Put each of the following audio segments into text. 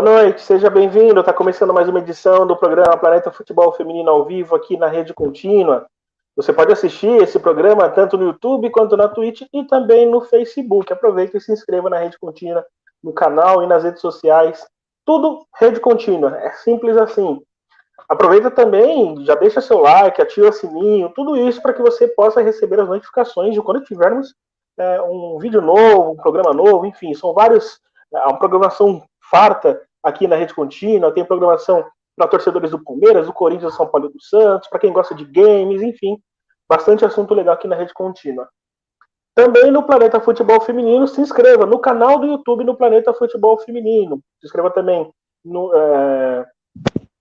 Boa noite, seja bem-vindo. Está começando mais uma edição do programa Planeta Futebol Feminino ao vivo aqui na Rede Contínua. Você pode assistir esse programa tanto no YouTube quanto na Twitch e também no Facebook. Aproveita e se inscreva na Rede Contínua, no canal e nas redes sociais. Tudo Rede Contínua, é simples assim. Aproveita também, já deixa seu like, ativa o sininho, tudo isso para que você possa receber as notificações de quando tivermos é, um vídeo novo, um programa novo, enfim, são vários, é, uma programação farta aqui na Rede Contínua, tem programação para torcedores do Palmeiras, do Corinthians, do São Paulo e do Santos, para quem gosta de games, enfim, bastante assunto legal aqui na Rede Contínua. Também no Planeta Futebol Feminino, se inscreva no canal do YouTube no Planeta Futebol Feminino. Se inscreva também no, é,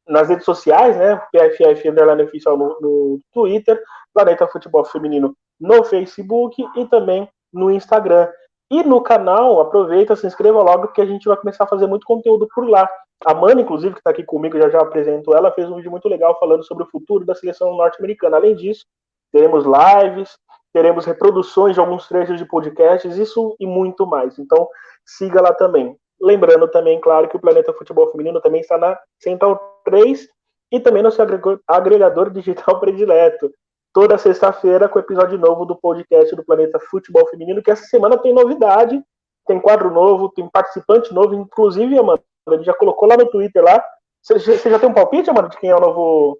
nas redes sociais, né? PFF Underline Oficial no, no Twitter, Planeta Futebol Feminino no Facebook e também no Instagram. E no canal, aproveita, se inscreva logo, que a gente vai começar a fazer muito conteúdo por lá. A Mana, inclusive, que está aqui comigo, já já apresento ela, fez um vídeo muito legal falando sobre o futuro da seleção norte-americana. Além disso, teremos lives, teremos reproduções de alguns trechos de podcasts, isso e muito mais. Então, siga lá também. Lembrando também, claro, que o Planeta Futebol Feminino também está na Central 3 e também no seu agregador digital predileto toda sexta-feira com episódio novo do podcast do Planeta Futebol Feminino, que essa semana tem novidade, tem quadro novo, tem participante novo, inclusive, Amanda, gente já colocou lá no Twitter lá. Você, você já tem um palpite, Amanda, de quem é o novo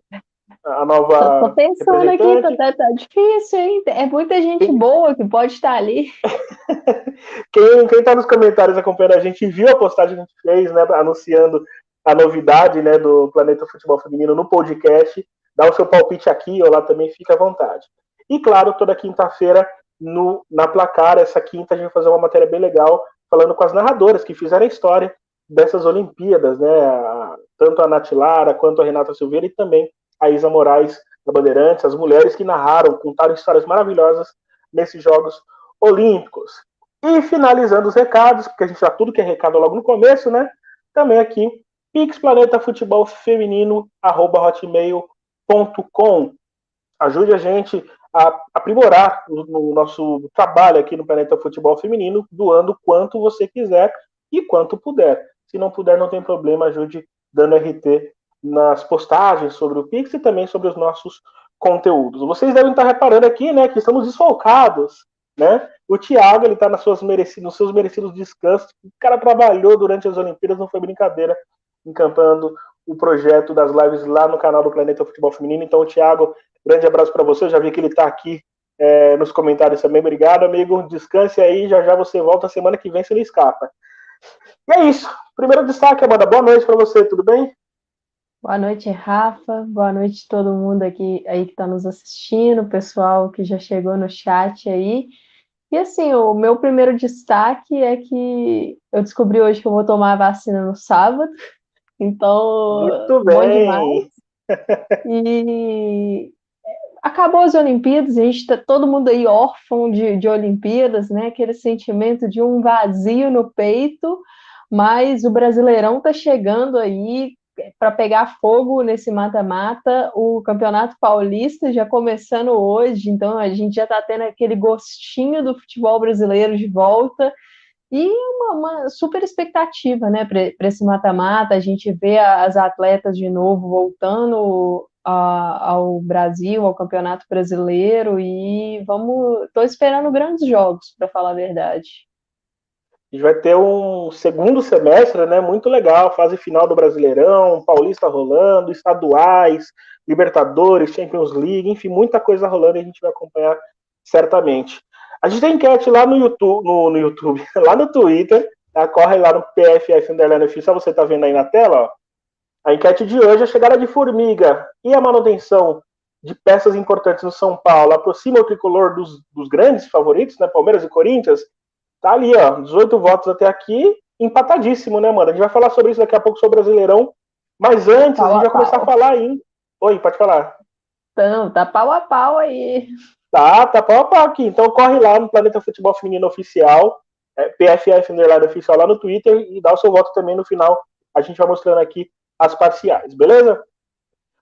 a nova. Tô pensando aqui, tá, tá, difícil, hein? É muita gente boa que pode estar ali. quem, quem tá nos comentários acompanhando a gente viu a postagem que a gente fez, né? Anunciando a novidade né, do Planeta Futebol Feminino no podcast dá o seu palpite aqui ou lá também, fica à vontade. E claro, toda quinta-feira na placar, essa quinta a gente vai fazer uma matéria bem legal, falando com as narradoras que fizeram a história dessas Olimpíadas, né? Tanto a Nath Lara quanto a Renata Silveira e também a Isa Moraes da Bandeirantes, as mulheres que narraram, contaram histórias maravilhosas nesses Jogos Olímpicos. E finalizando os recados, porque a gente já tudo que é recado logo no começo, né? Também aqui, Pix Planeta Futebol Feminino, arroba hotmail com Ajude a gente a aprimorar o, nosso trabalho aqui no Planeta Futebol Feminino, doando quanto você quiser e quanto puder. Se não puder, não tem problema, ajude dando RT nas postagens sobre o Pix e também sobre os nossos conteúdos. Vocês devem estar reparando aqui, né, que estamos desfalcados, né? O Thiago, ele está nas suas merecidos, nos seus merecidos descansos. O cara trabalhou durante as Olimpíadas, não foi brincadeira, encampando o projeto das lives lá no canal do Planeta Futebol Feminino. Então, Thiago, grande abraço para você. Já vi que ele está aqui é, nos comentários também. Obrigado, amigo. Descanse aí. Já já você volta semana que vem, se não escapa. E é isso. Primeiro destaque, Amanda. Boa noite para você. Tudo bem? Boa noite, Rafa. Boa noite todo mundo aqui aí que está nos assistindo, pessoal que já chegou no chat aí. E assim, o meu primeiro destaque é que eu descobri hoje que eu vou tomar a vacina no sábado. Então, Muito bem. E acabou as Olimpíadas, a gente está todo mundo aí órfão de, de Olimpíadas, né? Aquele sentimento de um vazio no peito, mas o Brasileirão está chegando aí para pegar fogo nesse mata-mata. O Campeonato Paulista já começando hoje, então a gente já está tendo aquele gostinho do futebol brasileiro de volta. E uma, uma super expectativa, né, para esse mata-mata, a gente vê as atletas de novo voltando a, ao Brasil, ao Campeonato Brasileiro, e vamos, estou esperando grandes jogos, para falar a verdade. Gente vai ter um segundo semestre, né, muito legal, fase final do Brasileirão, Paulista rolando, estaduais, Libertadores, Champions League, enfim, muita coisa rolando e a gente vai acompanhar certamente. A gente tem enquete lá no YouTube, no, no YouTube, lá no Twitter, tá? corre lá no PFF Underline Official, você tá vendo aí na tela, ó. A enquete de hoje é a chegada de Formiga e a manutenção de peças importantes no São Paulo aproxima o tricolor dos, dos grandes favoritos, né? Palmeiras e Corinthians. Tá ali, ó, 18 votos até aqui, empatadíssimo, né, mano? A gente vai falar sobre isso daqui a pouco sobre o Brasileirão. Mas antes, a gente vai começar a falar aí. Oi, pode falar. Então, tá pau a pau aí. Tá, tá pau a pau aqui. Então corre lá no Planeta Futebol Feminino Oficial, é, PFF Underline Oficial lá no Twitter e dá o seu voto também no final. A gente vai mostrando aqui as parciais, beleza?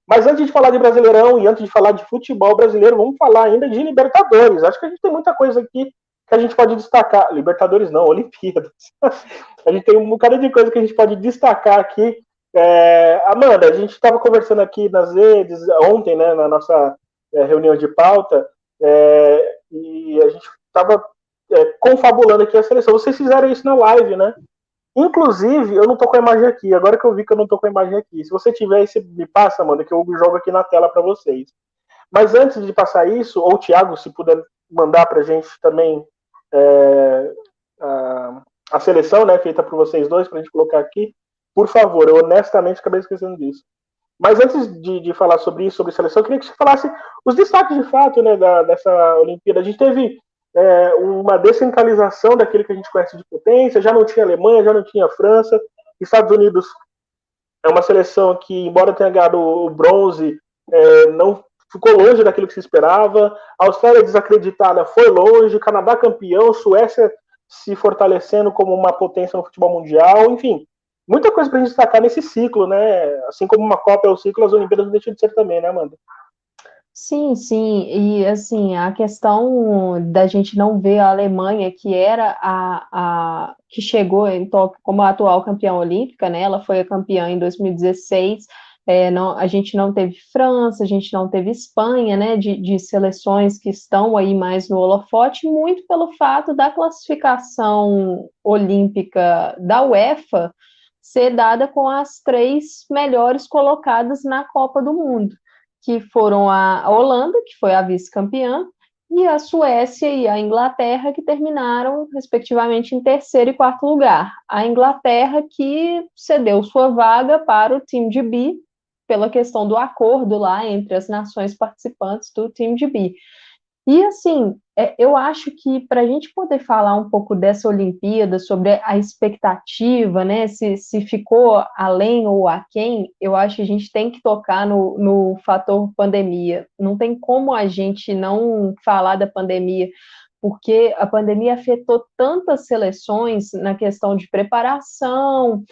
Mas antes de falar de Brasileirão e antes de falar de futebol brasileiro, vamos falar ainda de Libertadores. Acho que a gente tem muita coisa aqui que a gente pode destacar. Libertadores não, Olimpíadas. a gente tem um bocado de coisa que a gente pode destacar aqui. É, Amanda, a gente estava conversando aqui nas redes ontem, né, na nossa é, reunião de pauta, é, e a gente estava é, confabulando aqui a seleção. Vocês fizeram isso na live, né? Inclusive, eu não tô com a imagem aqui. Agora que eu vi que eu não tô com a imagem aqui. Se você tiver, você me passa, Amanda, que eu jogo aqui na tela para vocês. Mas antes de passar isso, ou o Thiago, se puder mandar para a gente também é, a, a, seleção, né, feita por vocês dois, para a gente colocar aqui, por favor, eu honestamente acabei esquecendo disso. Mas antes de, de, falar sobre isso, sobre seleção, eu queria que você falasse os destaques de fato né, da, dessa Olimpíada. A gente teve é, uma descentralização daquele que a gente conhece de potência, já não tinha Alemanha, já não tinha França, Estados Unidos é uma seleção que, embora tenha ganhado o bronze, é, não ficou longe daquilo que se esperava. A Austrália desacreditada foi longe, Canadá campeão, Suécia se fortalecendo como uma potência no futebol mundial, enfim, muita coisa para a gente destacar nesse ciclo, né? Assim como uma Copa é o ciclo, as Olimpíadas não deixam de ser também, né, Amanda? Sim, sim, e assim, a questão da gente não ver a Alemanha, que era a, a que chegou em Tóquio como a atual campeã olímpica, né? Ela foi a campeã em 2016, é, não, a gente não teve França, a gente não teve Espanha, né, de, de, seleções que estão aí mais no holofote, muito pelo fato da classificação olímpica da UEFA ser dada com as três melhores colocadas na Copa do Mundo, que foram a Holanda, que foi a vice-campeã, e a Suécia e a Inglaterra, que terminaram, respectivamente, em terceiro e quarto lugar. A Inglaterra que cedeu sua vaga para o time de B, pela questão do acordo lá entre as nações participantes do time de bi. E assim, é, eu acho que para a gente poder falar um pouco dessa Olimpíada, sobre a expectativa, né, se, se ficou além ou aquém, eu acho que a gente tem que tocar no, no fator pandemia. Não tem como a gente não falar da pandemia, porque a pandemia afetou tantas seleções na questão de preparação,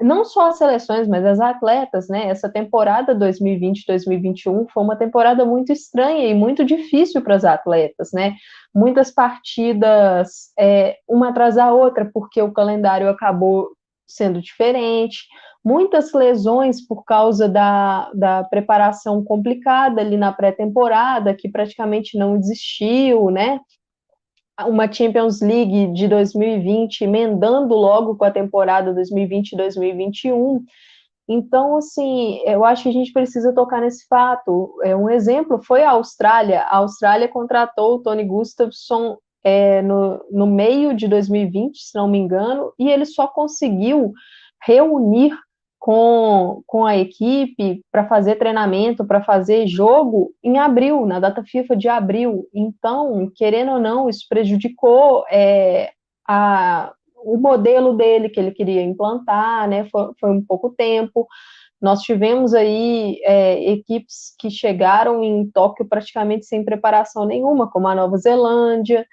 não só as seleções, mas as atletas, né? Essa temporada 2020-2021 foi uma temporada muito estranha e muito difícil para as atletas, né? Muitas partidas, é, uma atrás da outra, porque o calendário acabou sendo diferente, muitas lesões por causa da, da preparação complicada ali na pré-temporada, que praticamente não existiu, né? Uma Champions League de 2020, emendando logo com a temporada 2020-2021. Então, assim, eu acho que a gente precisa tocar nesse fato. É, um exemplo foi a Austrália. A Austrália contratou o Tony Gustafsson é, no, no meio de 2020, se não me engano, e ele só conseguiu reunir com, com a equipe para fazer treinamento, para fazer jogo em abril, na data FIFA de abril. Então, querendo ou não, isso prejudicou é, a, o modelo dele que ele queria implantar, né? Foi, foi um pouco tempo. Nós tivemos aí é, equipes que chegaram em Tóquio praticamente sem preparação nenhuma, como a Nova Zelândia.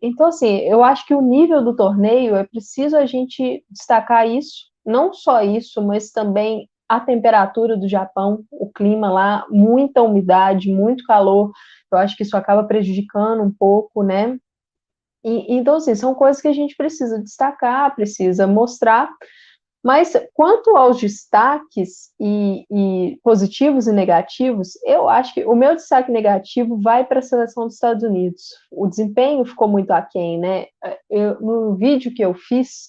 Então, assim, eu acho que o nível do torneio é preciso a gente destacar isso, não só isso, mas também a temperatura do Japão, o clima lá, muita umidade, muito calor, eu acho que isso acaba prejudicando um pouco, né? E, então, assim, são coisas que a gente precisa destacar, precisa mostrar, mas quanto aos destaques e, e, positivos e negativos, eu acho que o meu destaque negativo vai para a seleção dos Estados Unidos. O desempenho ficou muito aquém, né? Eu, no vídeo que eu fiz,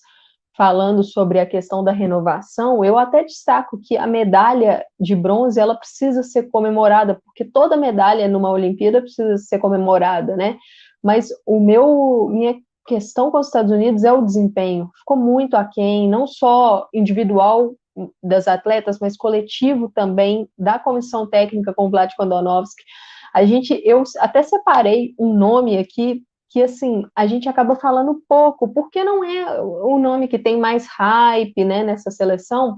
falando sobre a questão da renovação, eu até destaco que a medalha de bronze ela precisa ser comemorada, porque toda medalha numa Olimpíada precisa ser comemorada, né? Mas o meu minha questão com os Estados Unidos é o desempenho. Ficou muito aquém, não só individual das atletas, mas coletivo também da comissão técnica com Vlad Kondonovski. A gente, eu até separei um nome aqui que assim a gente acaba falando pouco, porque não é o nome que tem mais hype, né, nessa seleção,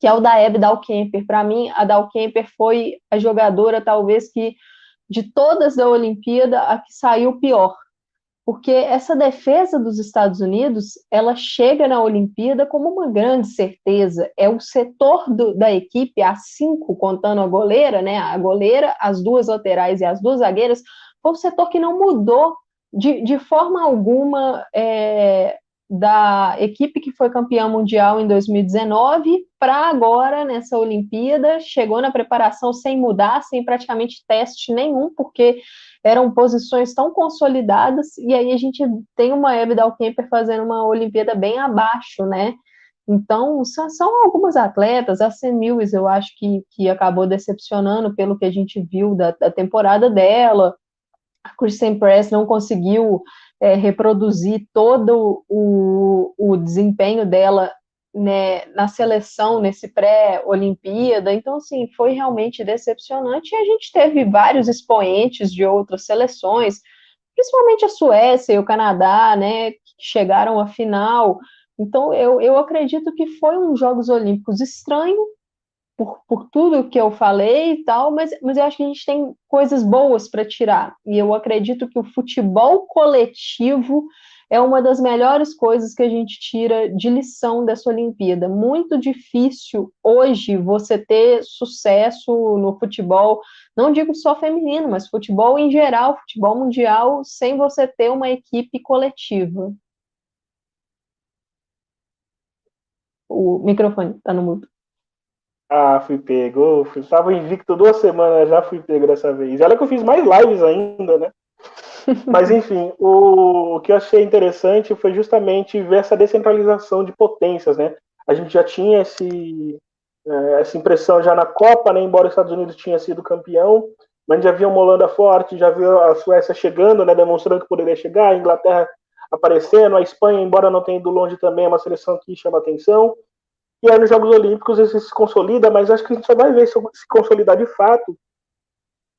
que é o da Hebe Dalkemper. Para mim, a Dalkemper foi a jogadora talvez que de todas da Olimpíada a que saiu pior, porque essa defesa dos Estados Unidos, ela chega na Olimpíada como uma grande certeza. É o setor do, da equipe, a cinco, contando a goleira, né? A goleira, as duas laterais e as duas zagueiras, foi o setor que não mudou de, de forma alguma, é, da equipe que foi campeã mundial em 2019 para agora nessa Olimpíada, chegou na preparação sem mudar, sem praticamente teste nenhum, porque eram posições tão consolidadas, e aí a gente tem uma Hebe Dalkemper fazendo uma Olimpíada bem abaixo, né? Então, são, algumas atletas, a Sam Lewis eu acho que, que acabou decepcionando pelo que a gente viu da, da temporada dela, a Kristen Press não conseguiu é, reproduzir todo o, o desempenho dela né, na seleção, nesse pré-Olimpíada, então, assim, foi realmente decepcionante, e a gente teve vários expoentes de outras seleções, principalmente a Suécia e o Canadá, né, que chegaram à final, então, eu, eu acredito que foi um Jogos Olímpicos estranho, por, por tudo que eu falei e tal, mas, mas eu acho que a gente tem coisas boas para tirar. E eu acredito que o futebol coletivo é uma das melhores coisas que a gente tira de lição dessa Olimpíada. Muito difícil hoje você ter sucesso no futebol, não digo só feminino, mas futebol em geral, futebol mundial, sem você ter uma equipe coletiva. O microfone está no mudo. Ah, fui pego. Fui, tava invicto duas semanas, já fui pego dessa vez. E olha que eu fiz mais lives ainda, né? Mas enfim, o, o, que eu achei interessante foi justamente ver essa descentralização de potências, né? A gente já tinha esse, é, essa impressão já na Copa, né? Embora os Estados Unidos tinha sido campeão, mas já via uma Holanda forte, já viu a Suécia chegando, né? Demonstrando que poderia chegar, a Inglaterra aparecendo, a Espanha, embora não tenha ido longe também, é uma seleção que chama atenção. E aí nos Jogos Olímpicos isso se consolida, mas acho que a gente só vai ver se consolidar de fato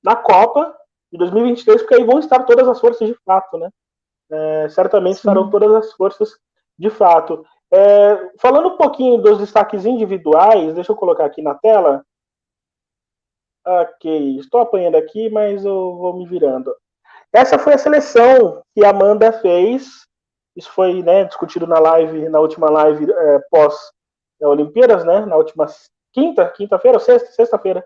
na Copa de 2023, porque aí vão estar todas as forças de fato, né? É, certamente Sim. estarão todas as forças de fato. É, falando um pouquinho dos destaques individuais, deixa eu colocar aqui na tela. Ok, estou apanhando aqui, mas eu vou me virando. Essa foi a seleção que a Amanda fez. Isso foi né, discutido na live, na última live é, pós Olimpíadas, né? Na última quinta, quinta-feira ou sexta, sexta-feira.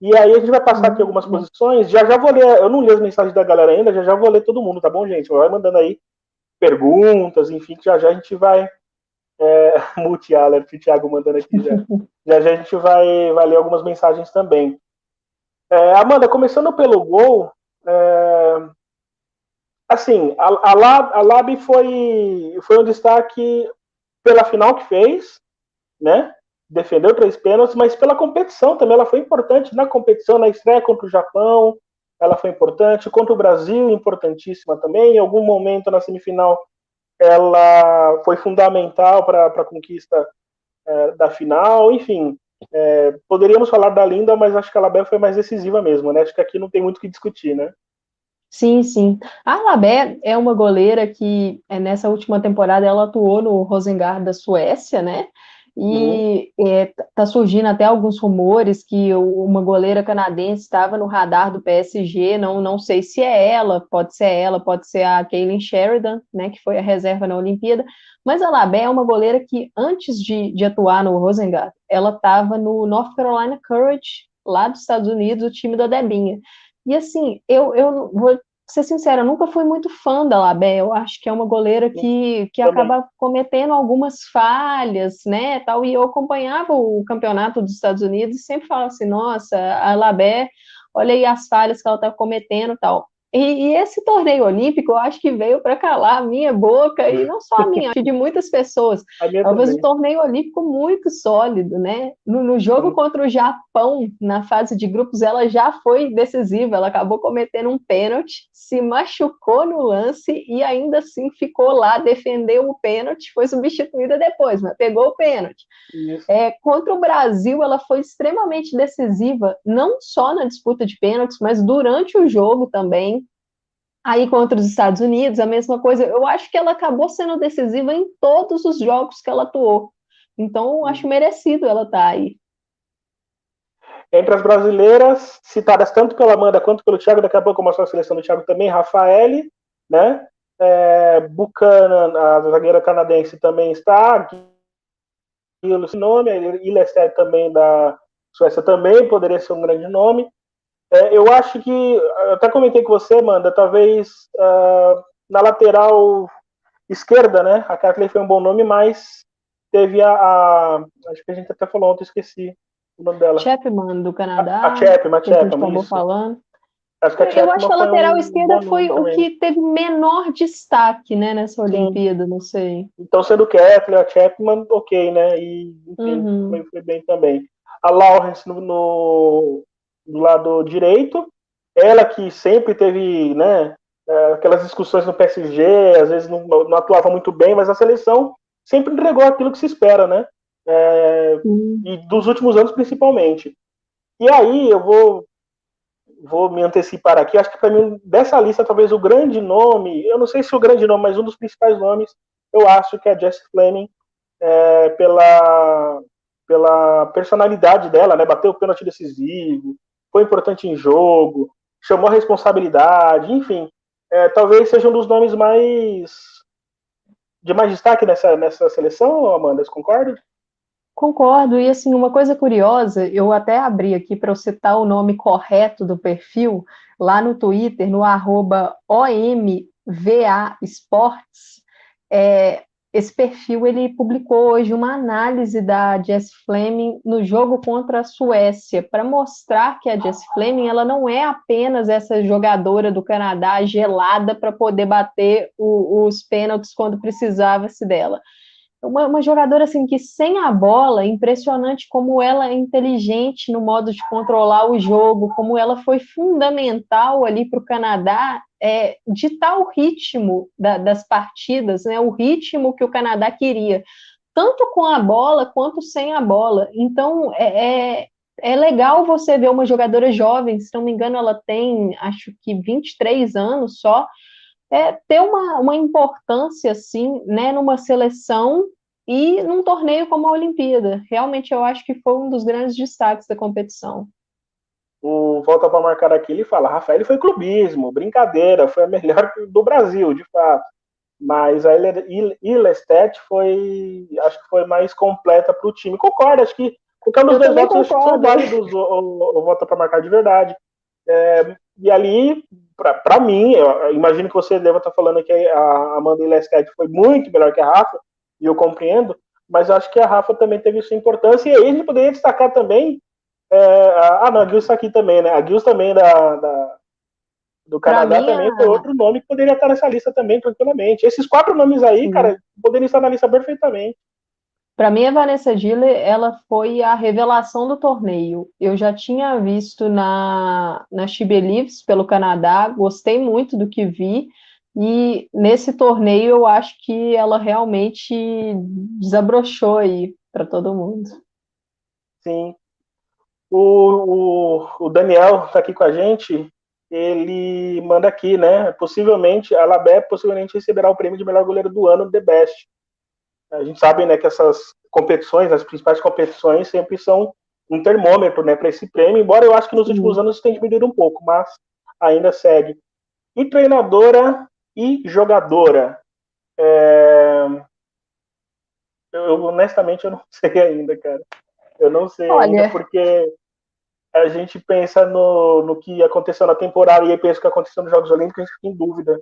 E aí a gente vai passar aqui algumas posições. Já já vou ler, eu não li as mensagens da galera ainda, já já vou ler todo mundo, tá bom, gente? Vai mandando aí perguntas, enfim, que já já a gente vai é, multi alert, o Thiago mandando aqui já. já já a gente vai, vai ler algumas mensagens também. É, Amanda, começando pelo gol, é, assim, a, a, Lab, a Lab foi, foi um destaque pela final que fez, né? Defendeu três pênaltis, mas pela competição também. Ela foi importante na competição, na estreia contra o Japão. Ela foi importante. Contra o Brasil, importantíssima também. Em algum momento na semifinal, ela foi fundamental para a conquista é, da final. Enfim, é, poderíamos falar da Linda, mas acho que a Labé foi mais decisiva mesmo, né? Acho que aqui não tem muito o que discutir, né? Sim, sim. A Labé é uma goleira que, é, nessa última temporada, ela atuou no Rosengard da Suécia, né? E uhum. é, tá surgindo até alguns rumores que uma goleira canadense estava no radar do PSG, não, não sei se é ela, pode ser ela, pode ser a Kaylin Sheridan, né, que foi a reserva na Olimpíada, mas a Labé é uma goleira que, antes de, de atuar no Rosengard, ela estava no North Carolina Courage, lá dos Estados Unidos, o time da Debinha. E assim, eu, eu vou ser sincera, eu nunca fui muito fã da Labé, eu acho que é uma goleira que, que acaba cometendo algumas falhas, né, tal, e eu acompanhava o campeonato dos Estados Unidos e sempre falava assim, nossa, a Labé, olha aí as falhas que ela está cometendo, tal. E, e, esse torneio olímpico, eu acho que veio para calar a minha boca, e não só a minha, acho de muitas pessoas. Talvez um torneio olímpico muito sólido, né? No, no jogo Sim. contra o Japão, na fase de grupos, ela já foi decisiva, ela acabou cometendo um pênalti, se machucou no lance e ainda assim ficou lá, defendeu o pênalti, foi substituída depois, mas pegou o pênalti. É, contra o Brasil, ela foi extremamente decisiva, não só na disputa de pênaltis, mas durante o jogo também Aí contra os Estados Unidos, a mesma coisa. Eu acho que ela acabou sendo decisiva em todos os jogos que ela atuou. Então, acho merecido ela estar tá aí. Entre as brasileiras, citadas tanto pela Amanda quanto pelo Thiago, daqui a pouco eu mostro a seleção do Thiago também, Rafael, né? É, Buchanan, a zagueira canadense, também está. Esse nome, Ilester também da Suécia também poderia ser um grande nome. É, eu acho que, eu até comentei com você, Amanda, talvez uh, na lateral esquerda, né? A Kathleen foi um bom nome, mas teve a, a, Acho que a gente até falou ontem, esqueci o nome dela. Chapman, do Canadá. A, a Chapman, a Chapman. falando. Acho que a eu acho que a lateral um esquerda foi o que teve menor destaque, né, nessa Olimpíada, Sim. não sei. Então, sendo Kepler, a Chapman, ok, né? E, enfim, uhum. foi, foi, bem também. A Lawrence no, no, do lado direito, ela que sempre teve, né, é, aquelas discussões no PSG, às vezes não, não, atuava muito bem, mas a seleção sempre entregou aquilo que se espera, né? É. E dos últimos anos, principalmente. E aí, eu vou vou me antecipar aqui. Acho que para mim, dessa lista, talvez o grande nome, eu não sei se o grande nome, mas um dos principais nomes, eu acho que é a Jess Fleming, é, pela, pela personalidade dela, né? Bateu o pênalti decisivo, foi importante em jogo, chamou a responsabilidade, enfim. É, talvez seja um dos nomes mais de mais destaque nessa, nessa seleção, Amanda, você concorda? Concordo, e assim, uma coisa curiosa, eu até abri aqui para eu citar o nome correto do perfil, lá no Twitter, no arroba OMVA Sports, é, esse perfil ele publicou hoje uma análise da Jess Fleming no jogo contra a Suécia, para mostrar que a Jess Fleming ela não é apenas essa jogadora do Canadá gelada para poder bater o, os pênaltis quando precisava-se dela uma, uma, jogadora assim que sem a bola, impressionante como ela é inteligente no modo de controlar o jogo, como ela foi fundamental ali para o Canadá é, ditar o ritmo da, das partidas, né, o ritmo que o Canadá queria, tanto com a bola quanto sem a bola. Então é, é, é legal você ver uma jogadora jovem, se não me engano, ela tem acho que 23 anos só é, ter uma, uma importância, assim, né, numa seleção e num torneio como a Olimpíada. Realmente, eu acho que foi um dos grandes destaques da competição. O Volta para Marcar aqui, ele fala, Rafael foi clubismo, brincadeira, foi a melhor do Brasil, de fato. Mas a Ilestet foi, acho que foi mais completa para o time. Concordo, acho que qualquer um dos dois votos são válidos o, o, o Volta para Marcar de verdade. É, e ali, para mim, eu imagino que você deva estar falando que a Amanda Lestat foi muito melhor que a Rafa, e eu compreendo, mas acho que a Rafa também teve sua importância, e aí a gente poderia destacar também. É, a, ah, não, a Gils está aqui também, né? A Gils também da, da do Canadá mim, também foi outro nome que poderia estar nessa lista também, tranquilamente. Esses quatro nomes aí, Sim. cara, poderiam estar na lista perfeitamente. Para mim, a Vanessa Diller, ela foi a revelação do torneio. Eu já tinha visto na, na She Believes pelo Canadá, gostei muito do que vi, e nesse torneio eu acho que ela realmente desabrochou aí para todo mundo. Sim. O, o, o Daniel está aqui com a gente, ele manda aqui, né? Possivelmente, a Labé possivelmente receberá o prêmio de melhor goleiro do ano, The Best. A gente sabe, né, que essas competições, as principais competições, sempre são um termômetro, né, para esse prêmio. Embora eu acho que nos últimos anos tem diminuído um pouco, mas ainda segue. E treinadora e jogadora. É... Eu, honestamente eu não sei ainda, cara. Eu não sei Olha... ainda porque a gente pensa no, no que aconteceu na temporada e aí pensa o que aconteceu nos Jogos Olímpicos, a gente fica em dúvida.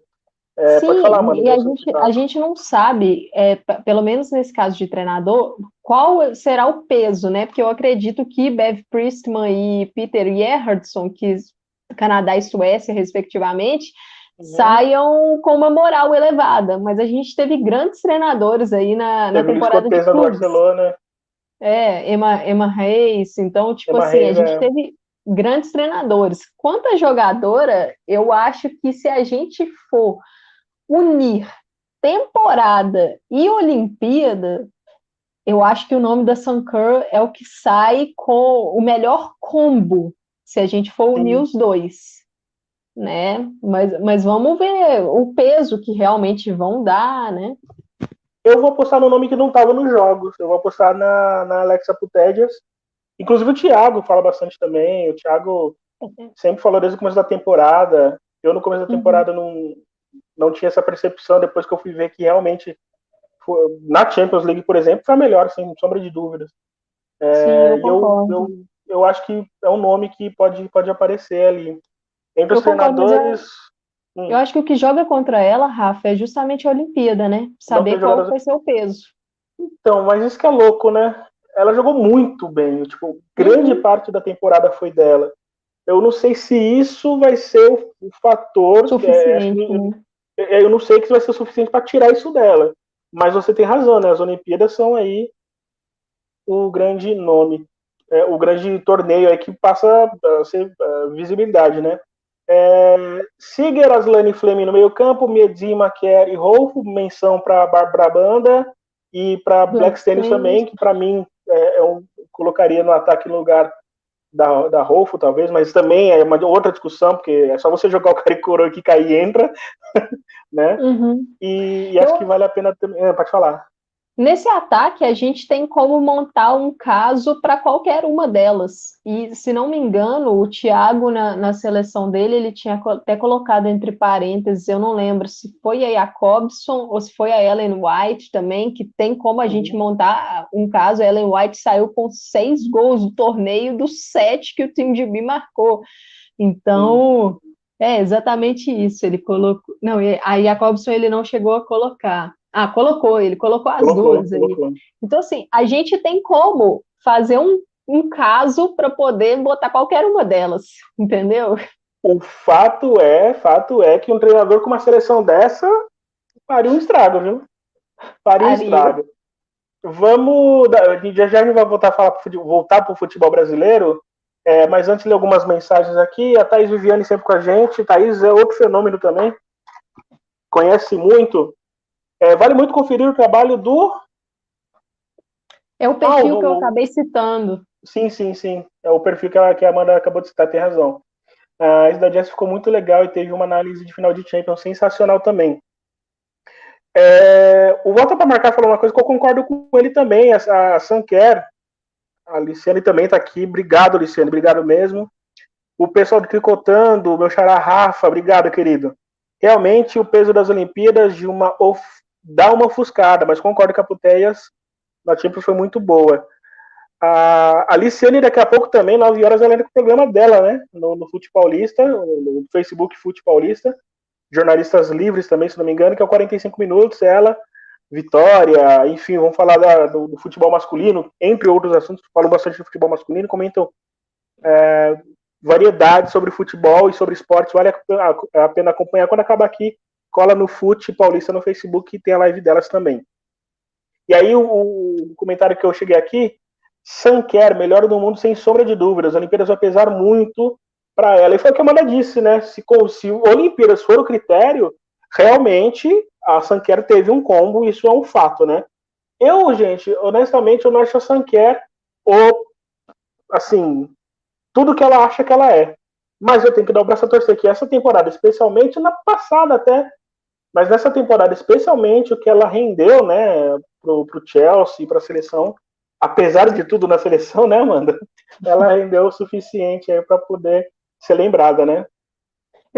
É, Sim, falar, mano, e a gente, a gente não sabe, é, pelo menos nesse caso de treinador, qual será o peso, né? Porque eu acredito que Bev Priestman e Peter Gerhardson, que Canadá e Suécia, respectivamente. Saiam com uma moral elevada. Mas a gente teve grandes treinadores aí na, na temporada de clubes. Barcelona. É, Emma, Emma Reis. Então, tipo Emma assim, Reis, a gente é. teve grandes treinadores. Quanto a jogadora, eu acho que se a gente for unir temporada e Olimpíada, eu acho que o nome da Sankar é o que sai com o melhor combo, se a gente for unir Sim. os dois, né? Mas, mas vamos ver o peso que realmente vão dar, né? Eu vou postar no nome que não estava nos jogos, eu vou postar na, na Alexa Putédias. Inclusive o Thiago fala bastante também, o Thiago sempre falou desde o começo da temporada. Eu no começo da uhum. temporada uhum. não, não tinha essa percepção depois que eu fui ver que realmente foi, na Champions League, por exemplo, foi a melhor, sem sombra de dúvidas. É, Sim, eu, eu, eu, eu acho que é um nome que pode, pode aparecer ali. Entre os eu treinadores. hum. eu, acho que o que joga contra ela, Rafa, é justamente a Olimpíada, né? Saber qual vai ser o peso. Então, mas isso que é louco, né? Ela jogou muito bem. Tipo, grande uhum. parte da temporada foi dela. Eu não sei se isso vai ser o, o fator. Suficiente. É, né? eu não sei que vai ser suficiente para tirar isso dela. Mas você tem razão, né? As Olimpíadas são aí o grande nome, é, o grande torneio aí que passa a ser a visibilidade, né? É, Siger, Aslane Fleming no meio campo, Medima, Kerr e Rolfo, menção para Barbara Banda e para Black Stennis também, que para mim é, eu é colocaria no ataque no lugar da, da Rolfo, talvez, mas também é uma outra discussão, porque é só você jogar o Caricoro aqui, cair e entra, né? Uhum. E, e, acho eu... que vale a pena também. É, pode falar. Nesse ataque, a gente tem como montar um caso para qualquer uma delas. E, se não me engano, o Thiago, na, na, seleção dele, ele tinha até colocado entre parênteses, eu não lembro se foi a Jacobson ou se foi a Ellen White também, que tem como a gente uhum. montar um caso. A Ellen White saiu com seis gols do torneio dos sete que o time de B marcou. Então, uhum. é exatamente isso. Ele colocou. Não, a Jacobson ele não chegou a colocar. Ah, colocou, ele colocou as colocou, duas aí. Então, assim, a gente tem como fazer um, um caso para poder botar qualquer uma delas, entendeu? O fato é, fato é que um treinador com uma seleção dessa faria um estrago, viu? Faria um estrago. Vamos. Já já a gente vai voltar para o futebol brasileiro. É, mas antes de ler algumas mensagens aqui, a Thaís Viviane sempre com a gente. Thaís é outro fenômeno também. Conhece muito é, vale muito conferir o trabalho do. É o perfil que eu acabei citando. Sim, sim, sim. É o perfil que a, que a Amanda acabou de citar, tem razão. A Isla Jess ficou muito legal e teve uma análise de final de Champions sensacional também. É, o Volta para Marcar falou uma coisa que eu concordo com ele também. A, a Sanquer, a Liciane também está aqui. Obrigado, Liciane, obrigado mesmo. O pessoal do Tricotando, meu xará Rafa, obrigado, querido. Realmente, o peso das Olimpíadas de uma of dá uma ofuscada, mas concordo que a Puteias na Champions foi muito boa. A Aliciane, daqui a pouco também, 9 horas, ela entra com o programa dela, né? No, no no Facebook Fute Paulista. Jornalistas livres também, se não me engano, que é o 45 minutos. Ela, Vitória, enfim, vamos falar da, do, do, futebol masculino, entre outros assuntos. Falam bastante do futebol masculino, comentam é, variedade sobre futebol e sobre esportes. Vale a, a pena acompanhar quando acabar aqui cola no Fute Paulista no Facebook e tem a live delas também. E aí o, o comentário que eu cheguei aqui, Sanquer, melhor do mundo sem sombra de dúvidas. As Olimpíadas vai pesar muito para ela. E foi o que a Amanda disse, né? Se, se Olimpíadas for o critério, realmente a Sanquer teve um combo, isso é um fato, né? Eu, gente, honestamente, eu não acho a Sanquer o assim, tudo que ela acha que ela é. Mas eu tenho que dar o braço a torcer que essa temporada, especialmente na passada até, mas nessa temporada, especialmente, o que ela rendeu, né, pro, pro Chelsea, para a seleção, apesar de tudo na seleção, né, Amanda? Ela rendeu o suficiente aí para poder ser lembrada, né?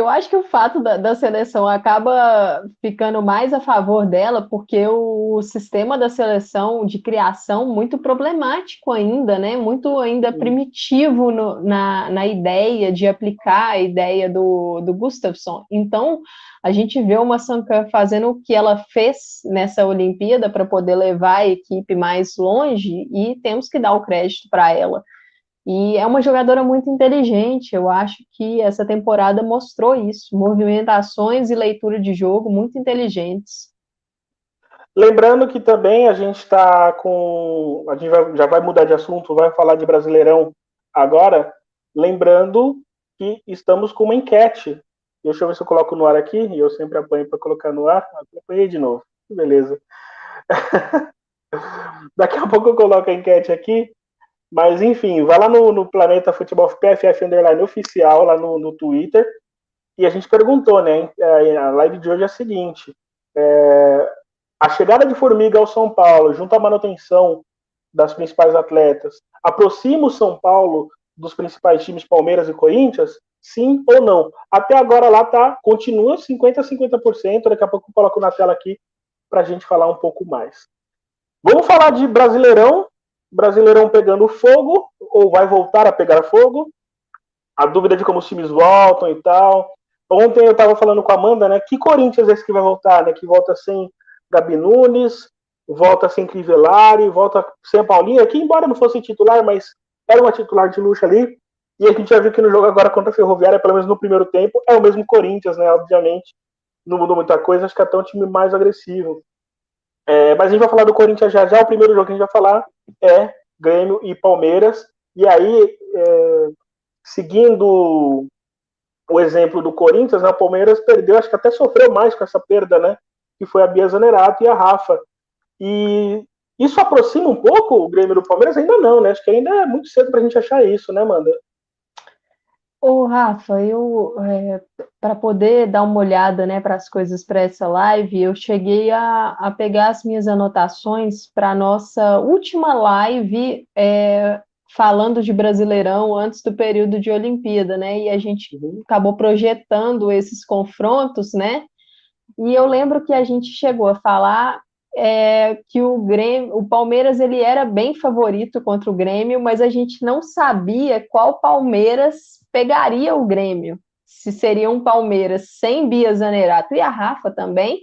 Eu acho que o fato da, da, seleção acaba ficando mais a favor dela, porque o sistema da seleção de criação muito problemático ainda, né? Muito ainda primitivo no, na, na ideia de aplicar a ideia do, do Gustafsson. Então, a gente vê uma Sankan fazendo o que ela fez nessa Olimpíada para poder levar a equipe mais longe e temos que dar o crédito para ela. E é uma jogadora muito inteligente, eu acho que essa temporada mostrou isso, movimentações e leitura de jogo muito inteligentes. Lembrando que também a gente está com. A gente vai, já vai mudar de assunto, vai falar de Brasileirão agora. Lembrando que estamos com uma enquete. Deixa eu ver se eu coloco no ar aqui, e eu sempre apanho para colocar no ar. Apanhei de novo. Beleza. Daqui a pouco eu coloco a enquete aqui mas, enfim, vai lá no, no Planeta Futebol PFF Underline oficial, lá no, no Twitter, e a gente perguntou, né? É, a live de hoje é a seguinte: é, a chegada de Formiga ao São Paulo, junto à manutenção das principais atletas, aproxima o São Paulo dos principais times Palmeiras e Corinthians? Sim ou não? Até agora lá tá, continua 50% a 50%. Daqui a pouco eu coloco na tela aqui para a gente falar um pouco mais. Vamos falar de Brasileirão Brasileirão pegando fogo, ou vai voltar a pegar fogo. A dúvida de como os times voltam e tal. Ontem eu estava falando com a Amanda, né? Que Corinthians é esse que vai voltar, né? Que volta sem Gabi Nunes, volta sem Crivellari, volta sem Paulinha, que embora não fosse titular, mas era uma titular de luxo ali. E a gente já viu que no jogo agora contra a Ferroviária, pelo menos no primeiro tempo, é o mesmo Corinthians, né? Obviamente, não mudou muita coisa, acho que é até um time mais agressivo. É, mas a gente vai falar do Corinthians já já. O primeiro jogo que a gente vai falar é Grêmio e Palmeiras. E aí, é, seguindo o exemplo do Corinthians, né, o Palmeiras perdeu, acho que até sofreu mais com essa perda, né? Que foi a Bia Zanerato e a Rafa. E isso aproxima um pouco o Grêmio do Palmeiras? Ainda não, né? Acho que ainda é muito cedo para a gente achar isso, né, Amanda? Ô, Rafa, eu é, para poder dar uma olhada né, para as coisas para essa live, eu cheguei a, a pegar as minhas anotações para a nossa última live é, falando de Brasileirão antes do período de Olimpíada, né? E a gente uhum. acabou projetando esses confrontos, né? E eu lembro que a gente chegou a falar é, que o Grêmio, o Palmeiras ele era bem favorito contra o Grêmio, mas a gente não sabia qual Palmeiras pegaria o Grêmio. Se seria um Palmeiras sem Bia Zanerato e a Rafa também,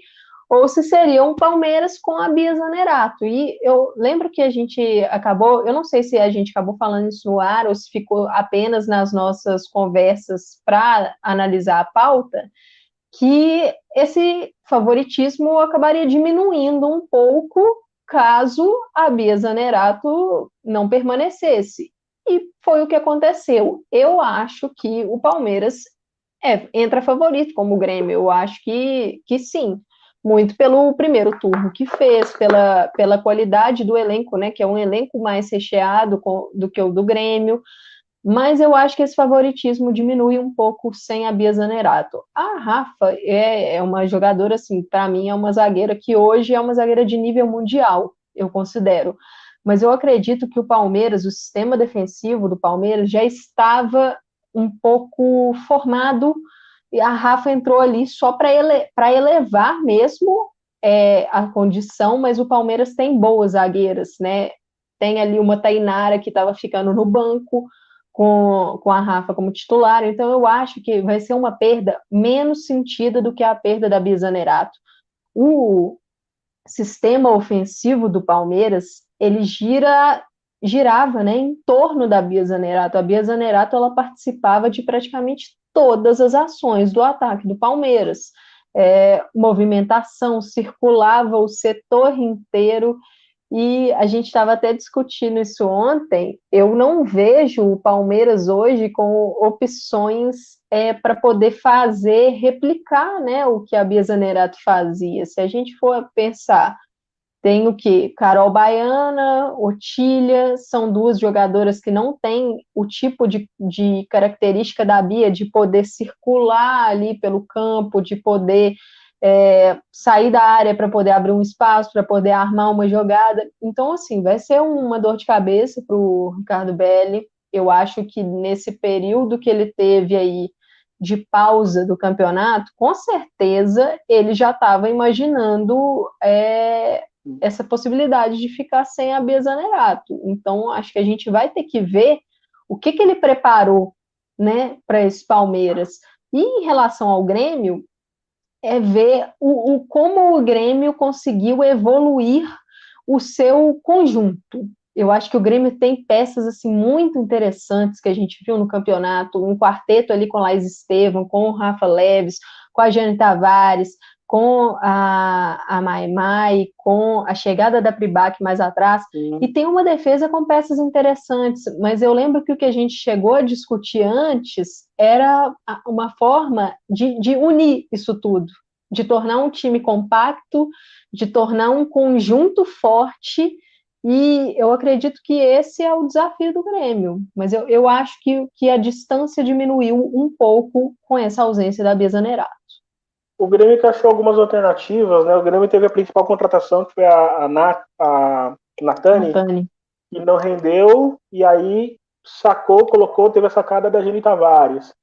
ou se seria um Palmeiras com a Bia Zanerato. E eu lembro que a gente acabou, eu não sei se a gente acabou falando isso no ar ou se ficou apenas nas nossas conversas para analisar a pauta, que esse favoritismo acabaria diminuindo um pouco caso a Bia Zanerato não permanecesse. E foi o que aconteceu. Eu acho que o Palmeiras é, entra favorito como o Grêmio. Eu acho que, que sim. Muito pelo primeiro turno que fez, pela, pela qualidade do elenco, né? Que é um elenco mais recheado com, do que o do Grêmio. Mas eu acho que esse favoritismo diminui um pouco sem a Bia Zanerato. A Rafa é, é uma jogadora, assim, para mim, é uma zagueira que hoje é uma zagueira de nível mundial, eu considero mas eu acredito que o Palmeiras, o sistema defensivo do Palmeiras já estava um pouco formado e a Rafa entrou ali só para ele, elevar mesmo é, a condição, mas o Palmeiras tem boas zagueiras, né? Tem ali uma Tainara que estava ficando no banco com, com a Rafa como titular, então eu acho que vai ser uma perda menos sentida do que a perda da Bizanerato. O sistema ofensivo do Palmeiras ele gira girava né, em torno da Bia Zanerato. A Bia Zanerato ela participava de praticamente todas as ações do ataque do Palmeiras. É, movimentação, circulava o setor inteiro, e a gente estava até discutindo isso ontem. Eu não vejo o Palmeiras hoje com opções é, para poder fazer, replicar né, o que a Bia Zanerato fazia. Se a gente for pensar tem o que? Carol Baiana, Otília, são duas jogadoras que não têm o tipo de, de característica da Bia de poder circular ali pelo campo, de poder é, sair da área para poder abrir um espaço, para poder armar uma jogada. Então, assim, vai ser uma dor de cabeça para o Ricardo Belli. Eu acho que nesse período que ele teve aí de pausa do campeonato, com certeza ele já estava imaginando é, essa possibilidade de ficar sem a Bia Zanerato. Então, acho que a gente vai ter que ver o que, que ele preparou né, para esse Palmeiras. E em relação ao Grêmio, é ver o, o, como o Grêmio conseguiu evoluir o seu conjunto. Eu acho que o Grêmio tem peças assim muito interessantes que a gente viu no campeonato, um quarteto ali com Laís Estevam, com o Rafa Leves, com a Jane Tavares, com a, a Mai Mai, com a chegada da Pribac mais atrás, Sim. e tem uma defesa com peças interessantes, mas eu lembro que o que a gente chegou a discutir antes era uma forma de, de unir isso tudo, de tornar um time compacto, de tornar um conjunto forte, e eu acredito que esse é o desafio do Grêmio, mas eu, eu acho que, que a distância diminuiu um pouco com essa ausência da Bia Zanerato o Grêmio que achou algumas alternativas, né? O Grêmio teve a principal contratação, que foi a, a, a Natani, Natani, que não rendeu, e aí sacou, colocou, teve a sacada da Jenny Tavares.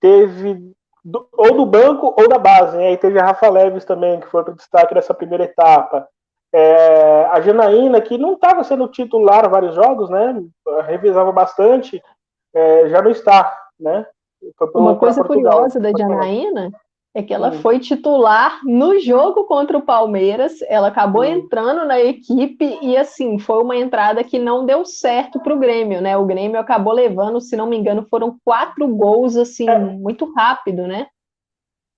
Teve do, ou do banco ou da base, né? E teve a Rafa Leves também, que foi o destaque dessa primeira etapa. É, a Janaína, que não estava sendo titular vários jogos, né? Revisava bastante, é, já não está, né? Uma coisa curiosa da Janaína é que ela hum. foi titular no jogo contra o Palmeiras, ela acabou hum. entrando na equipe e assim, foi uma entrada que não deu certo para o Grêmio, né? O Grêmio acabou levando, se não me engano, foram quatro gols assim, é. muito rápido, né?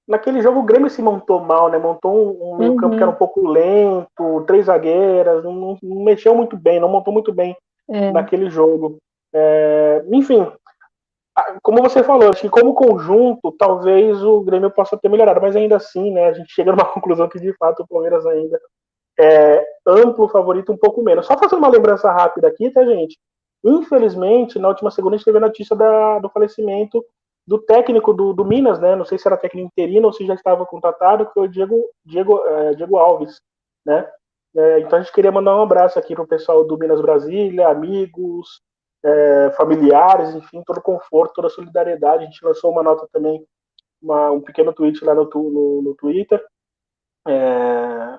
Naquele jogo o Grêmio se montou mal, né? Montou um, meio uhum. campo que era um pouco lento, três zagueiras, não, não mexeu muito bem, não montou muito bem é. naquele jogo. É, enfim, como você falou, acho que como conjunto, talvez o Grêmio possa ter melhorado, mas ainda assim, né, a gente chega numa conclusão que de fato o Palmeiras ainda é amplo favorito um pouco menos. Só fazendo uma lembrança rápida aqui, tá, gente? Infelizmente, na última segunda a gente teve a notícia da, do falecimento do técnico do, do, Minas, né? Não sei se era técnico interino ou se já estava contratado, que foi o Diego, Diego, é, Diego Alves, né? É, então a gente queria mandar um abraço aqui pro pessoal do Minas Brasília, amigos, é, familiares, enfim, todo o conforto, toda a solidariedade. A gente lançou uma nota também, uma, um pequeno tweet lá no, no, no Twitter, é,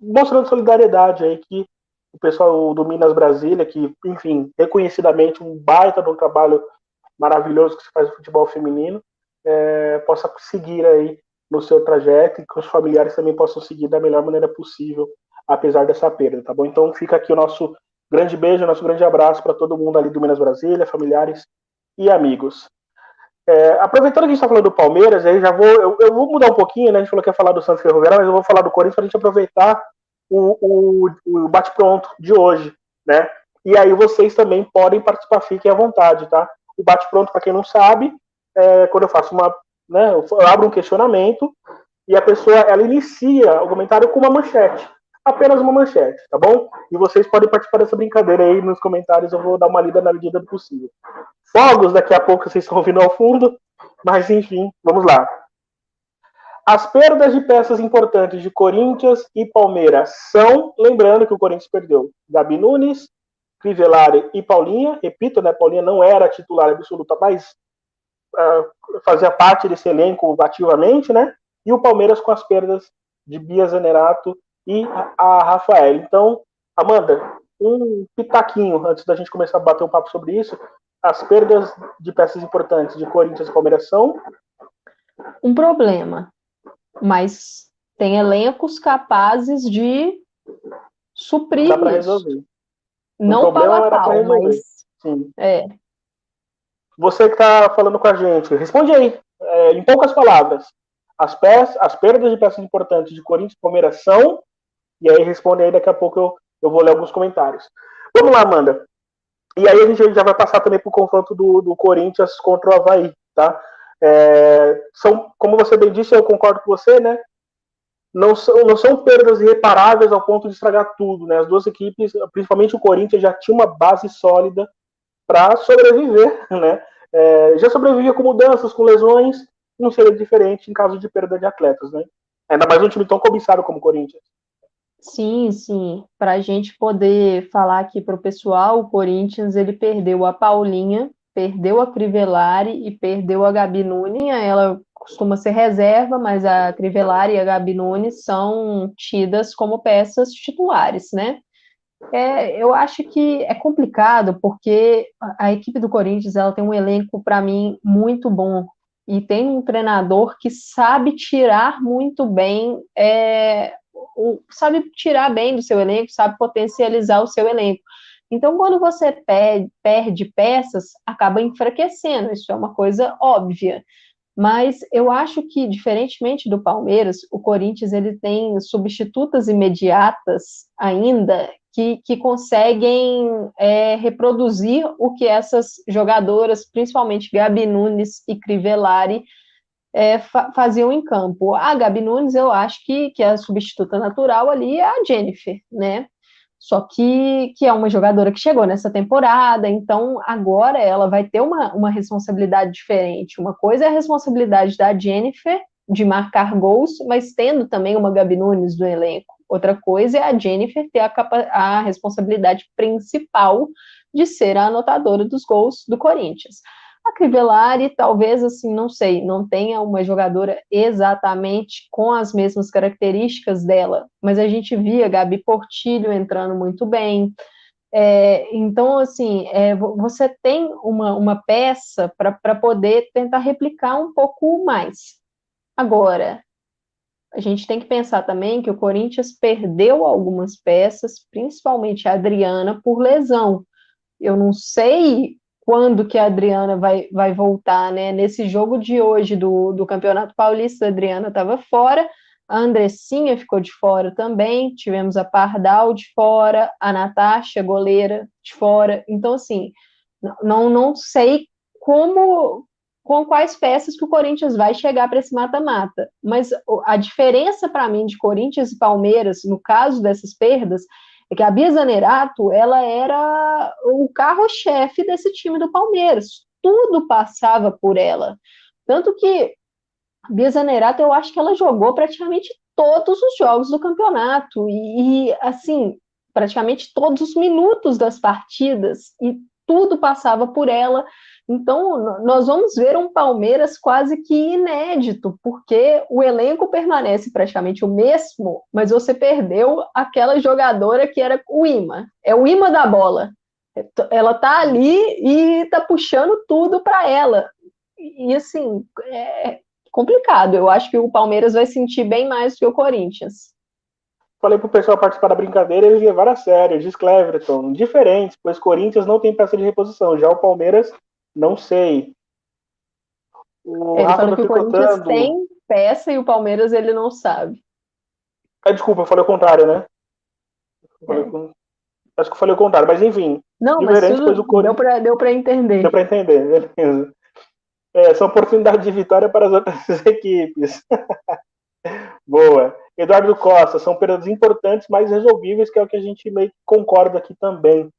mostrando solidariedade aí que o pessoal do Minas Brasília, que, enfim, reconhecidamente um baita de um trabalho maravilhoso que se faz no futebol feminino, é, possa seguir aí no seu trajeto e que os familiares também possam seguir da melhor maneira possível, apesar dessa perda, tá bom? Então fica aqui o nosso Grande beijo, nosso grande abraço para todo mundo ali do Minas Brasília, familiares e amigos. É, aproveitando que a gente está falando do Palmeiras, aí já vou, eu, eu, vou mudar um pouquinho, né? A gente falou que ia falar do Santos Ferroviário, mas eu vou falar do Corinthians para a gente aproveitar o, o, o bate-pronto de hoje, né? E aí vocês também podem participar, fiquem à vontade, tá? O bate-pronto, para quem não sabe, é quando eu faço uma, né? Eu abro um questionamento e a pessoa ela inicia o comentário com uma manchete apenas uma manchete, tá bom? E vocês podem participar dessa brincadeira aí nos comentários, eu vou dar uma lida na medida do possível. Fogos daqui a pouco vocês estão ouvindo ao fundo, mas enfim, vamos lá. As perdas de peças importantes de Corinthians e Palmeiras são, lembrando que o Corinthians perdeu Gabi Nunes, Crivellari e Paulinha, repito, né, Paulinha não era titular absoluta, mas uh, fazia parte desse elenco ativamente, né, e o Palmeiras com as perdas de Bia Zanerato e a Rafael. Então, Amanda, um pitaquinho antes da gente começar a bater um papo sobre isso. As perdas de peças importantes de Corinthians e Palmeiras são? Um problema, mas tem elencos capazes de suprir Dá resolver. Não para tal, mas... Sim. É. Você que está falando com a gente, responde aí, é, em poucas palavras. As, peças, as perdas de peças importantes de Corinthians e Palmeiras são e aí responde aí, daqui a pouco eu, eu vou ler alguns comentários. Vamos lá, Amanda. E aí a gente já vai passar também para o confronto do, do Corinthians contra o Havaí, tá? É, são, como você bem disse, eu concordo com você, né? Não são, não são perdas irreparáveis ao ponto de estragar tudo, né? As duas equipes, principalmente o Corinthians, já tinha uma base sólida para sobreviver, né? É, já sobrevivia com mudanças, com lesões, não seria diferente em caso de perda de atletas, né? Ainda mais um time tão cobiçado como o Corinthians. Sim, sim. Para a gente poder falar aqui para o pessoal, o Corinthians ele perdeu a Paulinha, perdeu a Crivellari e perdeu a Gabi Nunes. Ela costuma ser reserva, mas a Crivellari e a Gabi Nunes são tidas como peças titulares, né? É, eu acho que é complicado porque a, equipe do Corinthians ela tem um elenco para mim muito bom e tem um treinador que sabe tirar muito bem é, sabe tirar bem do seu elenco, sabe potencializar o seu elenco. Então, quando você perde, peças, acaba enfraquecendo, isso é uma coisa óbvia. Mas eu acho que, diferentemente do Palmeiras, o Corinthians ele tem substitutas imediatas ainda que, que conseguem é, reproduzir o que essas jogadoras, principalmente Gabi Nunes e Crivellari, é, fa faziam em campo. A Gabi Nunes, eu acho que, que a substituta natural ali é a Jennifer, né? Só que, que é uma jogadora que chegou nessa temporada, então agora ela vai ter uma, uma responsabilidade diferente. Uma coisa é a responsabilidade da Jennifer de marcar gols, mas tendo também uma Gabi Nunes do elenco. Outra coisa é a Jennifer ter a, a responsabilidade principal de ser a anotadora dos gols do Corinthians. A Crivellari, talvez, assim, não sei, não tenha uma jogadora exatamente com as mesmas características dela, mas a gente via Gabi Portilho entrando muito bem. É, então, assim, é, você tem uma, uma peça para poder tentar replicar um pouco mais. Agora, a gente tem que pensar também que o Corinthians perdeu algumas peças, principalmente a Adriana, por lesão. Eu não sei quando que a Adriana vai, vai voltar, né? Nesse jogo de hoje do, do Campeonato Paulista, a Adriana estava fora, a Andressinha ficou de fora também, tivemos a Pardal de fora, a Natasha, goleira, de fora. Então, assim, não, não sei como, com quais peças que o Corinthians vai chegar para esse mata-mata. Mas a diferença para mim de Corinthians e Palmeiras, no caso dessas perdas, é que a Bia Zanerato, ela era o carro-chefe desse time do Palmeiras. Tudo passava por ela. Tanto que a Bia Zanerato, eu acho que ela jogou praticamente todos os jogos do campeonato. E, assim, praticamente todos os minutos das partidas. E tudo passava por ela. Então, nós vamos ver um Palmeiras quase que inédito, porque o elenco permanece praticamente o mesmo, mas você perdeu aquela jogadora que era o imã. É o imã da bola. Ela tá ali e tá puxando tudo para ela. E assim, é complicado. Eu acho que o Palmeiras vai sentir bem mais que o Corinthians. Falei pro pessoal participar da brincadeira, eles levaram a sério, diz Cleverton, diferentes, pois Corinthians não tem peça de reposição, já o Palmeiras não sei. O ele Rafa falou tá que o Corinthians tem peça e o Palmeiras ele não sabe. Ah, desculpa, eu falei o contrário, né? É. Acho que eu falei o contrário, mas enfim. Não, mas tudo, o Corinthians... deu para entender. Deu para entender, beleza. É, são oportunidade de vitória para as outras equipes. Boa. Eduardo Costa, são perdas importantes, mas resolvíveis, que é o que a gente meio que concorda aqui também.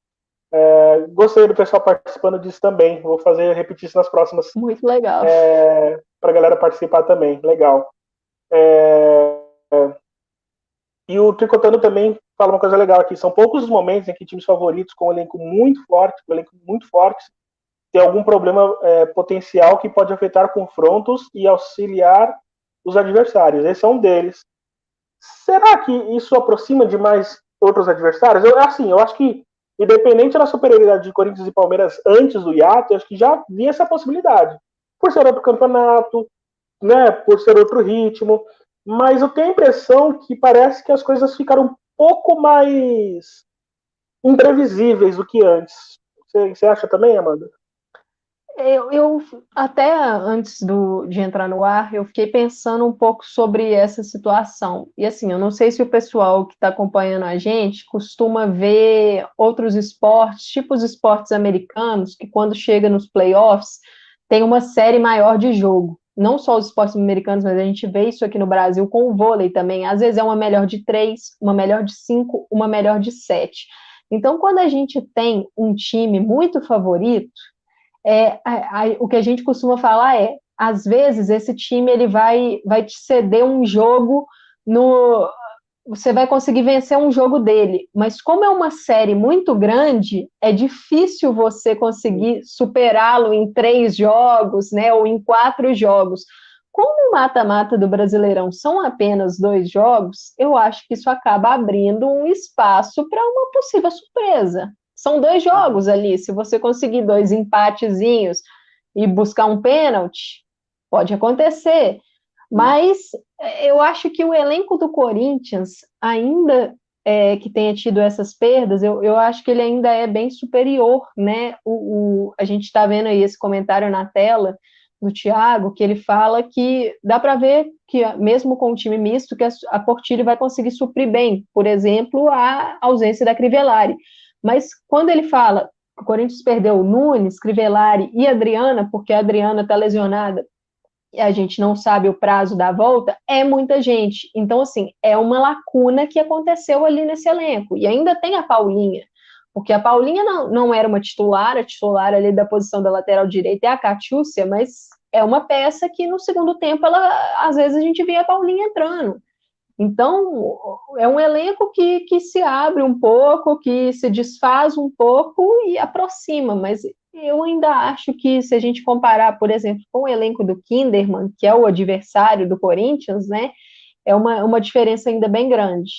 É, gostei do pessoal participando disso também. Vou fazer repetir isso nas próximas. Muito legal. É, para a galera participar também. Legal. É, é, e o Tricotando também fala uma coisa legal aqui. São poucos os momentos em que times favoritos, com um elenco muito forte, com um elenco muito forte, tem algum problema é, potencial que pode afetar confrontos e auxiliar os adversários. Esse é um deles. Será que isso aproxima demais outros adversários? Eu, assim, eu acho que independente da superioridade de Corinthians e Palmeiras antes do hiato, acho que já havia essa possibilidade. Por ser outro campeonato, né, por ser outro ritmo, mas eu tenho a impressão que parece que as coisas ficaram um pouco mais imprevisíveis do que antes. Você acha também, Amanda? Eu, eu, até antes do, de entrar no ar, eu fiquei pensando um pouco sobre essa situação. E assim, eu não sei se o pessoal que está acompanhando a gente costuma ver outros esportes, tipo os esportes americanos, que quando chega nos playoffs tem uma série maior de jogo. Não só os esportes americanos, mas a gente vê isso aqui no Brasil com o vôlei também. Às vezes é uma melhor de três, uma melhor de cinco, uma melhor de sete. Então, quando a gente tem um time muito favorito, é, a, a, o que a gente costuma falar é, às vezes esse time ele vai, vai te ceder um jogo no você vai conseguir vencer um jogo dele, mas como é uma série muito grande, é difícil você conseguir superá-lo em três jogos, né, ou em quatro jogos. Como o mata-mata do Brasileirão são apenas dois jogos, eu acho que isso acaba abrindo um espaço para uma possível surpresa. São dois jogos ali. Se você conseguir dois empatezinhos e buscar um pênalti, pode acontecer. Mas é, eu acho que o elenco do Corinthians, ainda é, que tenha tido essas perdas, eu, eu acho que ele ainda é bem superior, né? O, o a gente está vendo aí esse comentário na tela do Thiago, que ele fala que dá para ver que, mesmo com o time misto, que a, a Portilho vai conseguir suprir bem, por exemplo, a ausência da Crivellari. Mas quando ele fala que o Corinthians perdeu Nunes, Crivellari e Adriana, porque a Adriana está lesionada e a gente não sabe o prazo da volta, é muita gente. Então, assim, é uma lacuna que aconteceu ali nesse elenco. E ainda tem a Paulinha, porque a Paulinha não, não era uma titular, a titular ali da posição da lateral direita é a Catiúcia, mas é uma peça que no segundo tempo, ela, às vezes a gente via a Paulinha entrando. Então, é um elenco que, que se abre um pouco, que se desfaz um pouco e aproxima, mas Eu ainda acho que se a gente comparar, por exemplo, com o elenco do Kinderman, que é o adversário do Corinthians, né, é uma, uma diferença ainda bem grande.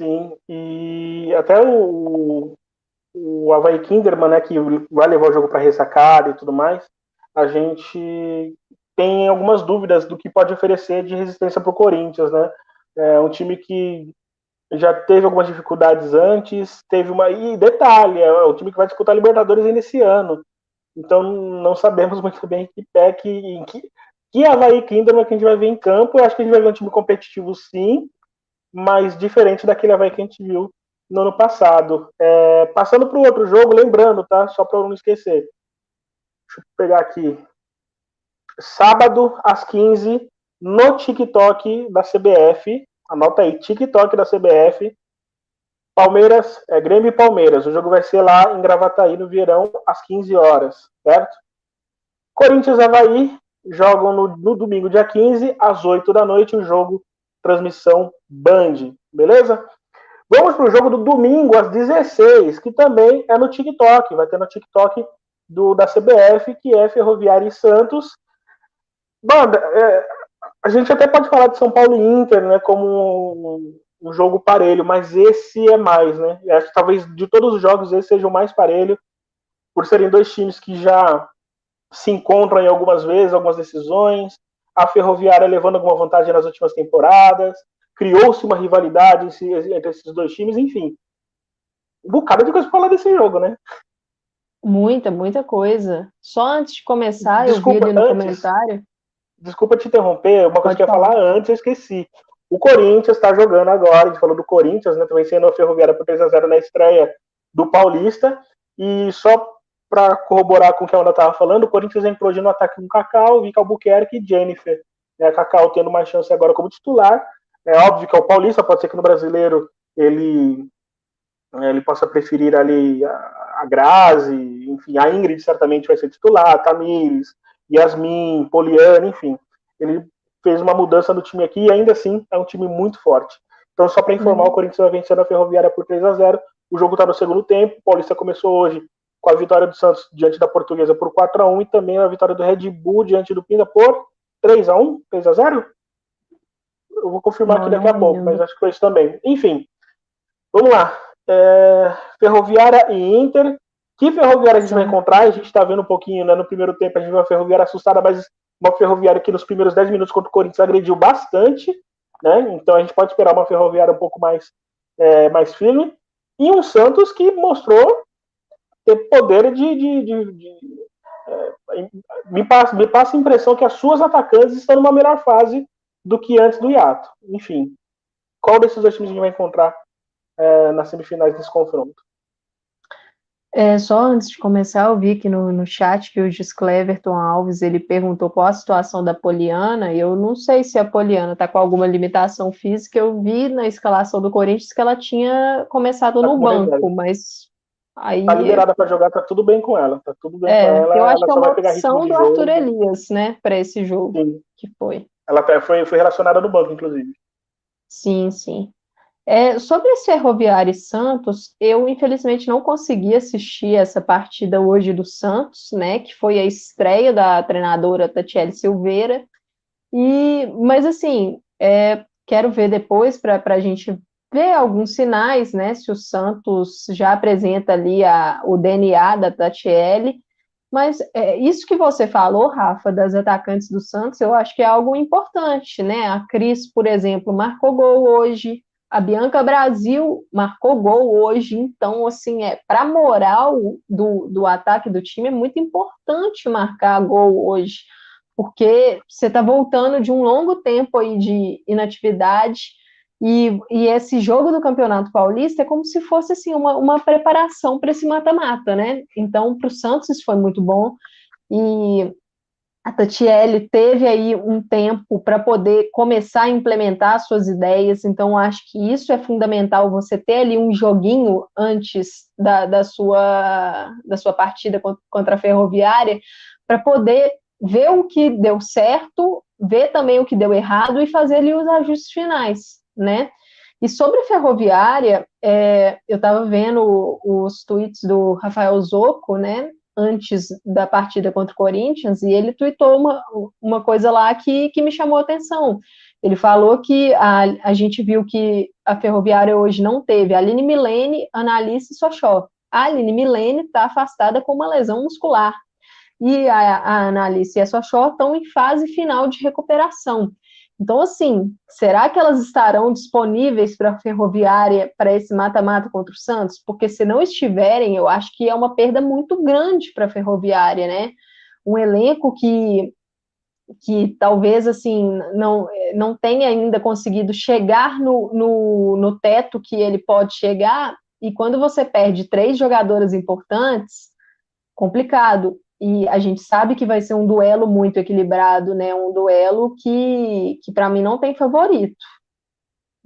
Sim, e até o, o Havaí Kinderman, né, que vai levar o jogo para ressacada e tudo mais, a gente tem algumas dúvidas do que pode oferecer de resistência para o Corinthians, né? É um time que já teve algumas dificuldades antes, teve uma. E detalhe, é o time que vai disputar Libertadores ainda esse ano. Então não sabemos muito bem que pé que. Em que, que Havaí Kinderman que a gente vai ver em campo. Eu acho que a gente vai ver um time competitivo sim, mas diferente daquele Havaí que a gente viu no ano passado. É, passando para o outro jogo, lembrando, tá? Só para eu não esquecer. Deixa eu pegar aqui. Sábado, às 15, no TikTok da CBF. Anota aí, TikTok da CBF. Palmeiras, é Grêmio e Palmeiras. O jogo vai ser lá em Gravataí, no Verão, às 15 horas, certo? Corinthians e Havaí jogam no, no domingo, dia 15, às 8 da noite, o jogo, transmissão Band, beleza? Vamos para o jogo do domingo, às 16, que também é no TikTok. Vai ter no TikTok do, da CBF, que é Ferroviária e Santos. Banda, é, a gente até pode falar de São Paulo e Inter, né, como um, um jogo parelho, mas esse é mais, né? Eu acho que talvez de todos os jogos esse seja o mais parelho, por serem dois times que já se encontram em algumas vezes, algumas decisões. A Ferroviária levando alguma vantagem nas últimas temporadas criou-se uma rivalidade entre esses dois times, enfim. Um bocado de coisa para falar desse jogo, né? Muita, muita coisa. Só antes de começar, desculpa, eu vi ali no antes, comentário. Desculpa te interromper, uma coisa que eu ia falar antes, eu esqueci. O Corinthians está jogando agora, a gente falou do Corinthians, né? Também sendo a Ferroviária por 3x0 na estreia do Paulista. E só para corroborar com o que a Ana estava falando, o Corinthians entrou hoje no ataque com Cacau, Vica Albuquerque e Jennifer. Né? Cacau tendo mais chance agora como titular, é óbvio que é o Paulista, pode ser que no brasileiro ele, é, ele possa preferir ali a, a Grazi, enfim, a Ingrid certamente vai ser titular, a Tamires, Yasmin, Poliana, enfim. Ele fez uma mudança no time aqui e ainda assim é um time muito forte. Então, só para informar, uhum. o Corinthians vai vencendo a Ferroviária por 3 a 0 O jogo está no segundo tempo. O Paulista começou hoje com a vitória do Santos diante da Portuguesa por 4 a 1 e também a vitória do Red Bull diante do Pinda por 3 a 1 3 a 0 eu vou confirmar não, aqui daqui a pouco, mas acho que foi isso também. Enfim, vamos lá. É, Ferroviária e Inter. Que Ferroviária a gente vai encontrar? A gente está vendo um pouquinho, né? No primeiro tempo a gente viu uma Ferroviária assustada, mas uma Ferroviária que nos primeiros 10 minutos contra o Corinthians agrediu bastante, né? Então a gente pode esperar uma Ferroviária um pouco mais, é, mais firme. E um Santos que mostrou ter poder de. de, de, de é, me, passa, me passa a impressão que as suas atacantes estão numa melhor fase do que antes do hiato. Enfim, qual desses dois times a gente vai encontrar é, nas semifinais desse confronto? É, só antes de começar, eu vi aqui no, no chat que o Cleverton Alves ele perguntou qual a situação da Poliana. E eu não sei se a Poliana está com alguma limitação física. Eu vi na escalação do Corinthians que ela tinha começado tá no banco, mas aí. Tá liberada para jogar, tá tudo bem com ela. Tá tudo bem é, com ela. Eu acho que é uma opção do Arthur Elias, né, para esse jogo Sim. que foi. Ela foi, foi relacionada no banco, inclusive. Sim, sim. É, sobre esse Ferroviário e Santos, eu infelizmente não consegui assistir essa partida hoje do Santos, né? Que foi a estreia da treinadora Tatiele Silveira. E, mas assim, é, quero ver depois para a gente ver alguns sinais, né? Se o Santos já apresenta ali a, o DNA da Tatiele mas é, isso que você falou, Rafa, das atacantes do Santos, eu acho que é algo importante, né? A Cris, por exemplo, marcou gol hoje, a Bianca Brasil marcou gol hoje, então, assim, é para a moral do, do ataque do time é muito importante marcar gol hoje, porque você está voltando de um longo tempo aí de inatividade e, e, esse jogo do Campeonato Paulista é como se fosse assim uma, uma preparação para esse mata-mata, né? Então, para o Santos isso foi muito bom. E a Tatiele teve aí um tempo para poder começar a implementar suas ideias, então acho que isso é fundamental, você ter ali um joguinho antes da, da, sua, da sua partida contra a Ferroviária, para poder ver o que deu certo, ver também o que deu errado e fazer ali os ajustes finais né? E sobre a ferroviária, é, eu estava vendo os tweets do Rafael Zocco, né, antes da partida contra o Corinthians, e ele tweetou uma, uma coisa lá que, que me chamou a atenção. Ele falou que a, a gente viu que a ferroviária hoje não teve Aline Milene, Analice e Sochó. A Aline Milene está afastada com uma lesão muscular. E a, a Analice e a Sochó estão em fase final de recuperação. Então, assim, será que elas estarão disponíveis para a Ferroviária para esse mata-mata contra o Santos? Porque se não estiverem, eu acho que é uma perda muito grande para a Ferroviária, né? Um elenco que que talvez assim não, não tenha ainda conseguido chegar no, no, no teto que ele pode chegar, e quando você perde três jogadoras importantes, complicado. E a gente sabe que vai ser um duelo muito equilibrado, né? Um duelo que, que para mim não tem favorito.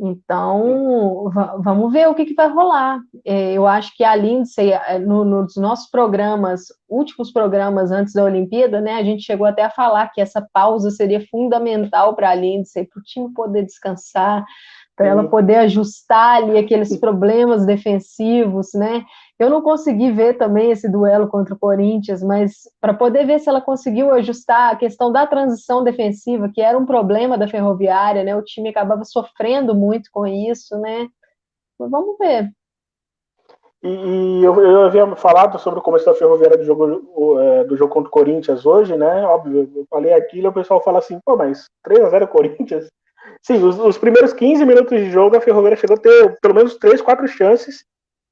Então, vamos ver o que, que vai rolar. É, eu acho que a Lindsay, é, no, nos nossos programas, últimos programas antes da Olimpíada, né, a gente chegou até a falar que essa pausa seria fundamental para a Lindsay, para o time poder descansar, para ela poder ajustar ali aqueles problemas defensivos, né? Eu não consegui ver também esse duelo contra o Corinthians, mas para poder ver se ela conseguiu ajustar a questão da transição defensiva, que era um problema da Ferroviária, né? O time acabava sofrendo muito com isso, né? Mas vamos ver. E, e eu, eu, havia falado sobre o começo da Ferroviária do jogo, é, do jogo contra o Corinthians hoje, né? Óbvio, eu falei aquilo e o pessoal fala assim, pô, mas 3x0 Corinthians? Sim, os, os, primeiros 15 minutos de jogo a Ferroviária chegou a ter pelo menos 3, 4 chances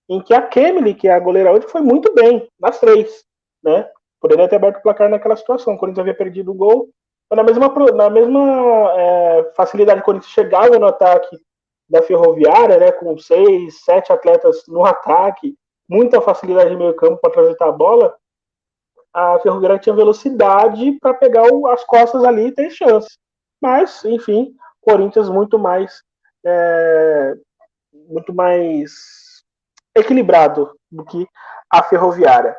em que a Kemily, que é a goleira hoje, foi muito bem nas três, né? Poderia ter aberto o placar naquela situação. O Corinthians havia perdido o gol. Na mesma, na mesma é, facilidade o Corinthians chegava no ataque da Ferroviária, né, com seis, sete atletas no ataque, muita facilidade de meio campo para transitar a bola, a Ferroviária tinha velocidade para pegar o, as costas ali e ter chance. Mas, enfim, Corinthians muito mais é, muito mais equilibrado do que a ferroviária.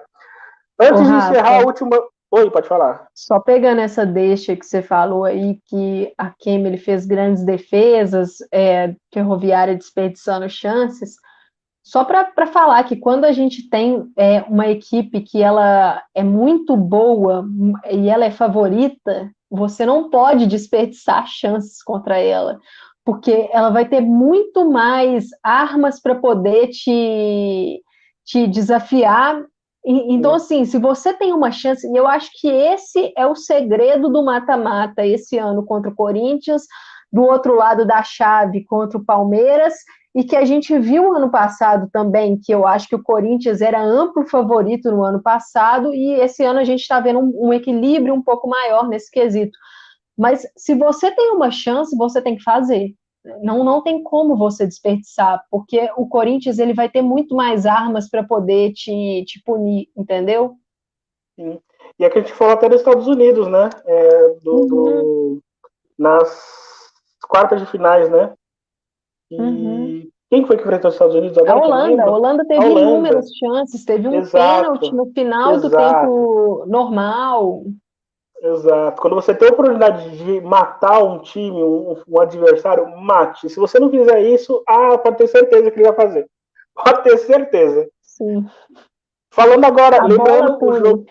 Antes de encerrar a última. Oi, pode falar. Só pegando essa deixa que você falou aí, que a Kemely fez grandes defesas, é, ferroviária desperdiçando chances, só para falar que quando a gente tem é, uma equipe que ela é muito boa e ela é favorita, você não pode desperdiçar chances contra ela porque ela vai ter muito mais armas para poder te, te desafiar. então, assim, se você tem uma chance, e eu acho que esse é o segredo do mata-mata esse ano contra o Corinthians, do outro lado da chave contra o Palmeiras, e que a gente viu ano passado também, que eu acho que o Corinthians era amplo favorito no ano passado, e esse ano a gente está vendo um, um equilíbrio um pouco maior nesse quesito. Mas se você tem uma chance, você tem que fazer. Não, não tem como você desperdiçar, porque o Corinthians ele vai ter muito mais armas para poder te, te punir, entendeu? Sim. E aqui a gente falou até dos Estados Unidos, né? É, do, uhum. do, nas quartas de finais, né? E uhum. quem foi que enfrentou os Estados Unidos agora? A Holanda. A Holanda teve a Holanda. inúmeras chances, teve um Exato. pênalti no final Exato. do tempo normal. Exato. Quando você tem a oportunidade de matar um time, um, um, adversário, mate. Se você não fizer isso, ah, pode ter certeza que ele vai fazer. Pode ter certeza. Sim. Falando agora, a lembrando o jogo.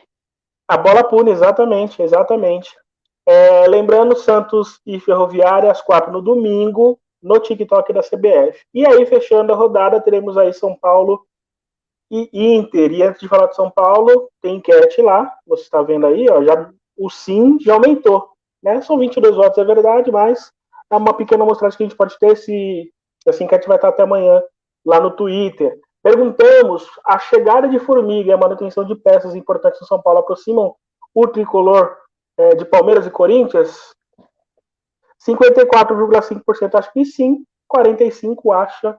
A bola pune, exatamente, exatamente. É, lembrando Santos e Ferroviária às quatro no domingo, no TikTok da CBF. E aí, fechando a rodada, teremos aí São Paulo e Inter. E antes de falar de São Paulo, tem enquete lá, você está vendo aí, ó, já o sim já aumentou. Né? São 22 votos, é verdade, mas é uma pequena amostragem que a gente pode ter se essa enquete vai estar até amanhã lá no Twitter. Perguntamos, a chegada de Formiga e a manutenção de peças importantes no São Paulo aproximam o tricolor é, de Palmeiras e Corinthians? 54,5% acha que sim, 45% acha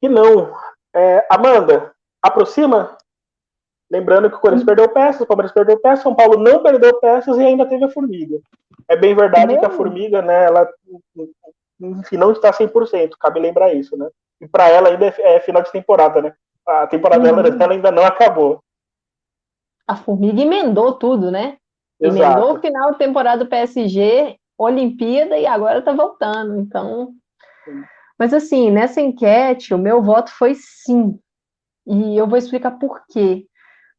que não. É, Amanda, aproxima? Lembrando que o Corinthians perdeu peças, o Palmeiras perdeu peças, São Paulo não perdeu peças e ainda teve a Formiga. É bem verdade que a Formiga, né, ela enfim, não está 100%, cabe lembrar isso, né? E para ela ainda é, é, final de temporada, né? A temporada uhum. dela ainda não acabou. A Formiga emendou tudo, né? Exato. Emendou o final de temporada do PSG, Olimpíada e agora tá voltando, então... Mas assim, nessa enquete, o meu voto foi sim. E eu vou explicar por quê.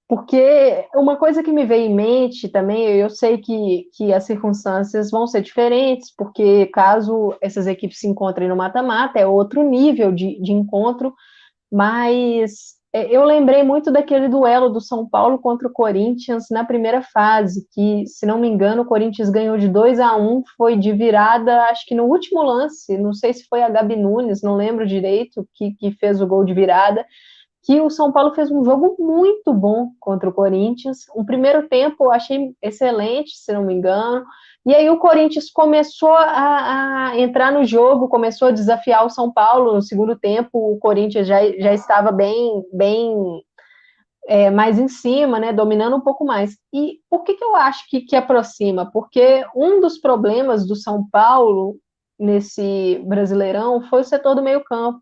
Porque uma coisa que me veio em mente também, eu sei que, que as circunstâncias vão ser diferentes, porque caso essas equipes se encontrem no mata-mata, é outro nível de, de encontro, mas é, eu lembrei muito daquele duelo do São Paulo contra o Corinthians na primeira fase, que, se não me engano, o Corinthians ganhou de 2 a 1 foi de virada, acho que no último lance, não sei se foi a Gabi Nunes, não lembro direito, que, que fez o gol de virada, que o São Paulo fez um jogo muito bom contra o Corinthians. Um primeiro tempo eu achei excelente, se não me engano. E aí o Corinthians começou a, a, entrar no jogo, começou a desafiar o São Paulo. No segundo tempo, o Corinthians já, já estava bem, bem é, mais em cima, né, dominando um pouco mais. E por que, que eu acho que, que aproxima? Porque um dos problemas do São Paulo nesse Brasileirão foi o setor do meio campo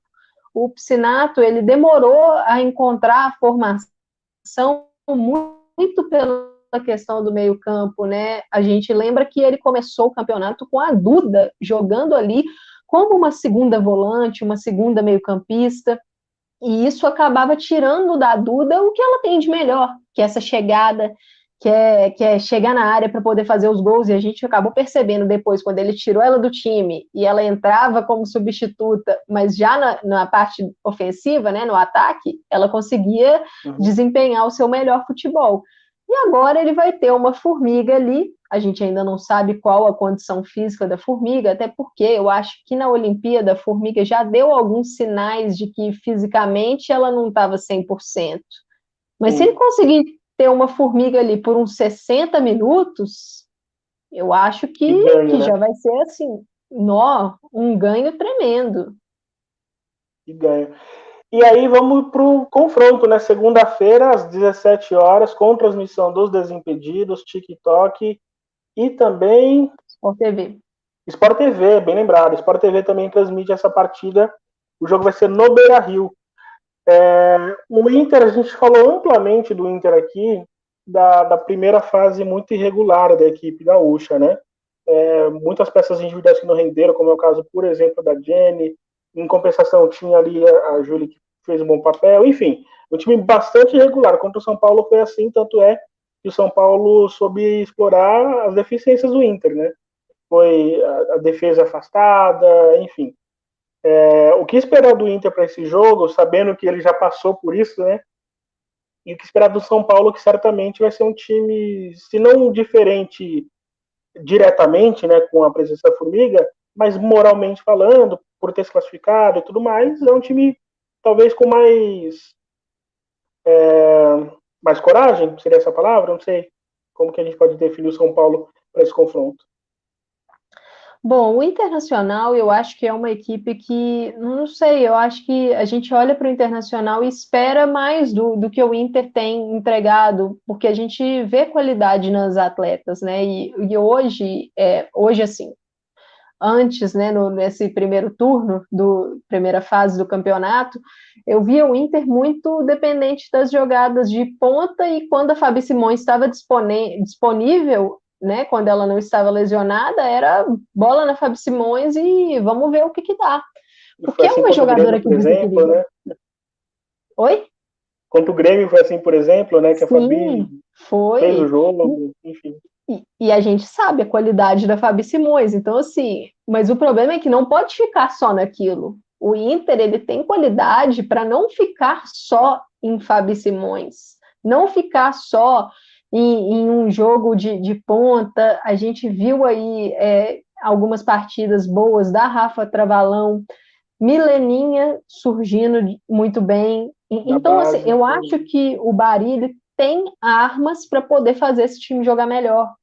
o Piscinato ele demorou a encontrar a formação muito pela questão do meio campo, né? A gente lembra que ele começou o campeonato com a Duda jogando ali como uma segunda volante, uma segunda meio campista, e isso acabava tirando da Duda o que ela tem de melhor, que é essa chegada, que é, que é chegar na área para poder fazer os gols, e a gente acabou percebendo depois, quando ele tirou ela do time e ela entrava como substituta, mas já na, na parte ofensiva, né, no ataque, ela conseguia uhum. desempenhar o seu melhor futebol. E agora ele vai ter uma formiga ali, a gente ainda não sabe qual a condição física da formiga, até porque eu acho que na Olimpíada a formiga já deu alguns sinais de que fisicamente ela não estava 100%. Mas se ele conseguir ter uma formiga ali por uns 60 minutos, eu acho que, ganho, que né? já vai ser assim, nó, um ganho tremendo. Que ganho. E aí vamos para o confronto, né? Segunda-feira, às 17 horas, com transmissão dos Desimpedidos, TikTok e também. Sport TV. Sport TV, bem lembrado. Sport TV também transmite essa partida. O jogo vai ser no Beira Rio. É, o Inter, a gente falou amplamente do Inter aqui, da, da primeira fase muito irregular da equipe gaúcha, né? É, muitas peças individuais que não renderam, como é o caso, por exemplo, da Jenny. Em compensação, tinha ali a, a Júlia que fez um bom papel. Enfim, um time bastante irregular. Contra o São Paulo foi assim, tanto é que o São Paulo soube explorar as deficiências do Inter, né? Foi a, a defesa afastada, enfim. É, o que esperar do Inter para esse jogo, sabendo que ele já passou por isso, né? E o que esperar do São Paulo, que certamente vai ser um time, se não diferente diretamente, né, com a presença da Formiga, mas moralmente falando, por ter se classificado e tudo mais, é um time talvez com mais é, mais coragem, seria essa palavra? Não sei como que a gente pode definir o São Paulo para esse confronto. Bom, o Internacional eu acho que é uma equipe que, não sei, eu acho que a gente olha para o Internacional e espera mais do, do que o Inter tem entregado, porque a gente vê qualidade nas atletas, né? E, e hoje, é, hoje assim, antes, né, no, nesse primeiro turno, do primeira fase do campeonato, eu via o Inter muito dependente das jogadas de ponta e quando a Fabi Simões estava disponível, né, quando ela não estava lesionada, era bola na Fabi Simões e vamos ver o que, que dá. Porque é assim é uma jogadora que exemplo, né? Oi? Quanto o Grêmio foi assim, por exemplo, né? Que a Sim, Fabi foi. fez o jogo, enfim. E, e, a gente sabe a qualidade da Fabi Simões, então assim, mas o problema é que não pode ficar só naquilo. O Inter ele tem qualidade para não ficar só em Fabi Simões, não ficar só em, em um jogo de, de, ponta. A gente viu aí é, algumas partidas boas da Rafa Travalão, Mileninha surgindo muito bem. Então, assim, eu acho que o Bari tem armas para poder fazer esse time jogar melhor.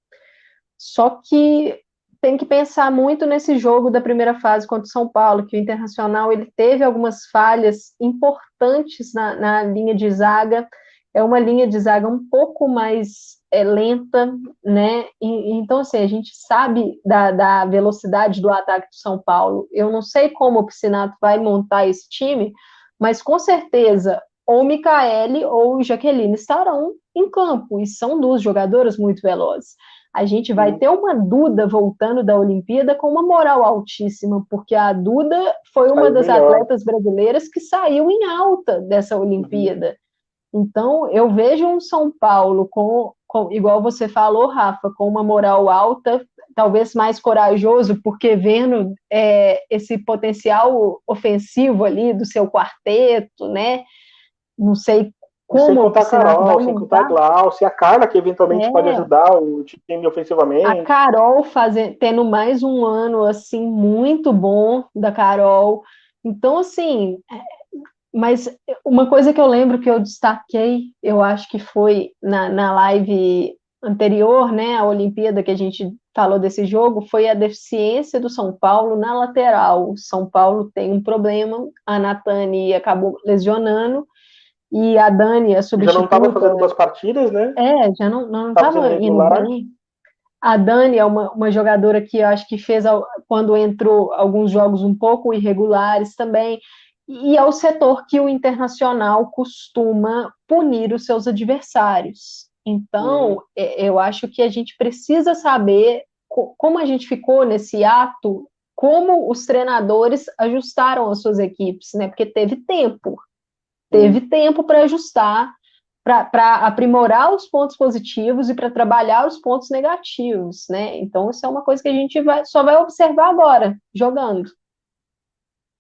Só que tem que pensar muito nesse jogo da primeira fase contra o São Paulo, que o Internacional ele teve algumas falhas importantes na, na linha de zaga é uma linha de zaga um pouco mais é, lenta, né? E, então, assim, a gente sabe da, da, velocidade do ataque do São Paulo. Eu não sei como o Piscinato vai montar esse time, mas com certeza ou Micaele ou Jaqueline estarão em campo, e são duas jogadoras muito velozes. a gente vai ter uma Duda voltando da Olimpíada com uma moral altíssima, porque a Duda foi uma das melhor. atletas brasileiras que saiu em alta dessa Olimpíada. Então, eu vejo um São Paulo com, com, igual você falou, Rafa, com uma moral alta, talvez mais corajoso, porque vendo é, esse potencial ofensivo ali do seu quarteto, né? Não sei como sem contar a Carol, sem contar a Glaucia, a Carla, que eventualmente é. pode ajudar o time ofensivamente. A Carol fazendo, tendo mais um ano assim muito bom da Carol. Então, assim, mas uma coisa que eu lembro que eu destaquei, eu acho que foi na, na live anterior, né, a Olimpíada que a gente falou desse jogo, foi a deficiência do São Paulo na lateral. O São Paulo tem um problema, a Natani acabou lesionando, e a Dani, a substituta... Já não estava fazendo duas partidas, né? É, já não estava indo bem. A Dani é uma, uma jogadora que eu acho que fez, quando entrou, alguns jogos um pouco irregulares também, e é o setor que o Internacional costuma punir os seus adversários. Então, uhum. eu acho que a gente precisa saber como a gente ficou nesse ato, como os treinadores ajustaram as suas equipes, né? Porque teve tempo teve tempo para ajustar, para aprimorar os pontos positivos e para trabalhar os pontos negativos, né? Então, isso é uma coisa que a gente vai, só vai observar agora, jogando.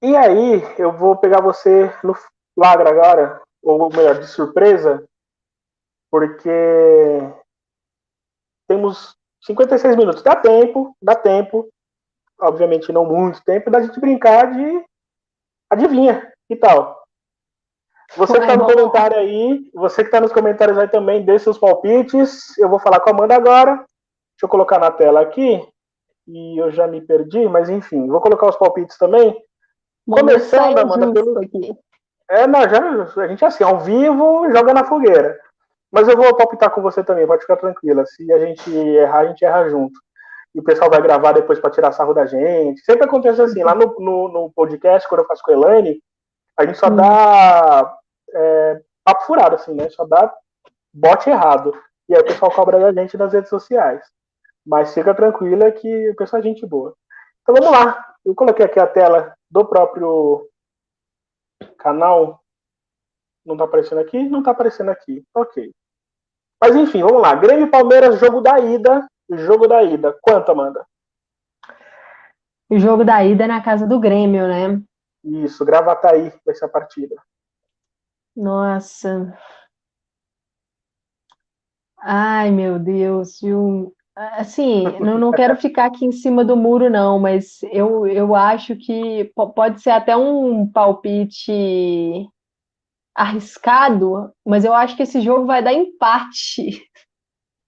E aí, eu vou pegar você no flagra agora, ou melhor, de surpresa, porque temos 56 minutos. Dá tempo, dá tempo, obviamente não muito tempo, da gente brincar de adivinha, que tal? Você que está no comentário aí, você que está nos comentários aí também, dê seus palpites. Eu vou falar com a Amanda agora. Deixa eu colocar na tela aqui. E eu já me perdi, mas enfim, vou colocar os palpites também. Começando, Amanda, pelo. Aqui. É, não, já, a gente é assim, ao vivo, joga na fogueira. Mas eu vou palpitar com você também, pode ficar tranquila. Se a gente errar, a gente erra junto. E o pessoal vai gravar depois para tirar sarro da gente. Sempre acontece assim, lá no, no, no podcast, quando eu faço com a Elaine, a gente só hum. dá é, papo furado, assim, né? Só dá bote errado. E aí o pessoal cobra da gente nas redes sociais. Mas fica tranquila que o pessoal é gente boa. Então vamos lá. Eu coloquei aqui a tela do próprio canal. Não tá aparecendo aqui? Não tá aparecendo aqui. Ok. Mas enfim, vamos lá. Grêmio Palmeiras, jogo da ida. Jogo da ida. Quanto, Amanda? O jogo da ida é na casa do Grêmio, né? Isso, Gravataí vai ser a partida. Nossa. Ai, meu Deus, viu? Assim, não, não quero ficar aqui em cima do muro, não, mas eu, eu acho que pode ser até um palpite arriscado, mas eu acho que esse jogo vai dar empate.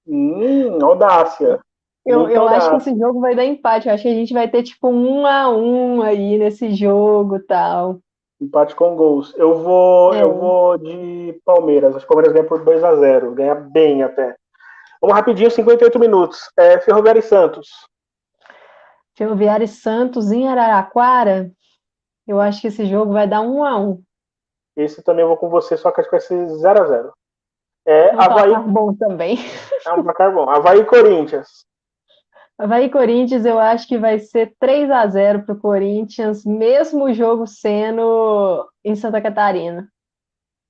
Hum, audácia. Eu, eu acho que esse jogo vai dar empate. Eu acho que a gente vai ter tipo um a um aí nesse jogo tal. Empate com gols. Eu vou, é. eu vou de Palmeiras. Acho que o Palmeiras ganha por 2 a 0 Ganha bem até. Vamos rapidinho, 58 minutos. É, Ferroviária e Santos. Ferroviária e Santos em Araraquara. Eu acho que esse jogo vai dar 1 a 1 Esse também eu vou com você, só que acho que vai ser 0 a 0 É, um Havaí... bom também. É um placar bom. Havaí e Corinthians. Havaí Corinthians, eu acho que vai ser 3 a 0 para o Corinthians, mesmo o jogo sendo em Santa Catarina.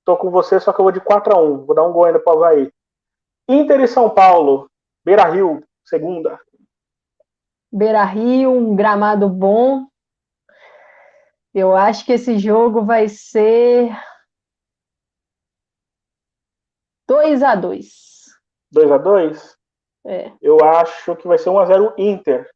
Tô com você, só que eu vou de 4 a 1 Vou dar um gol ainda para o Havaí. Inter e São Paulo, Beira Rio, segunda. Beira Rio, um gramado bom. Eu acho que esse jogo vai ser 2 a 2 2 a 2 é. Eu acho que vai ser 1x0 Inter.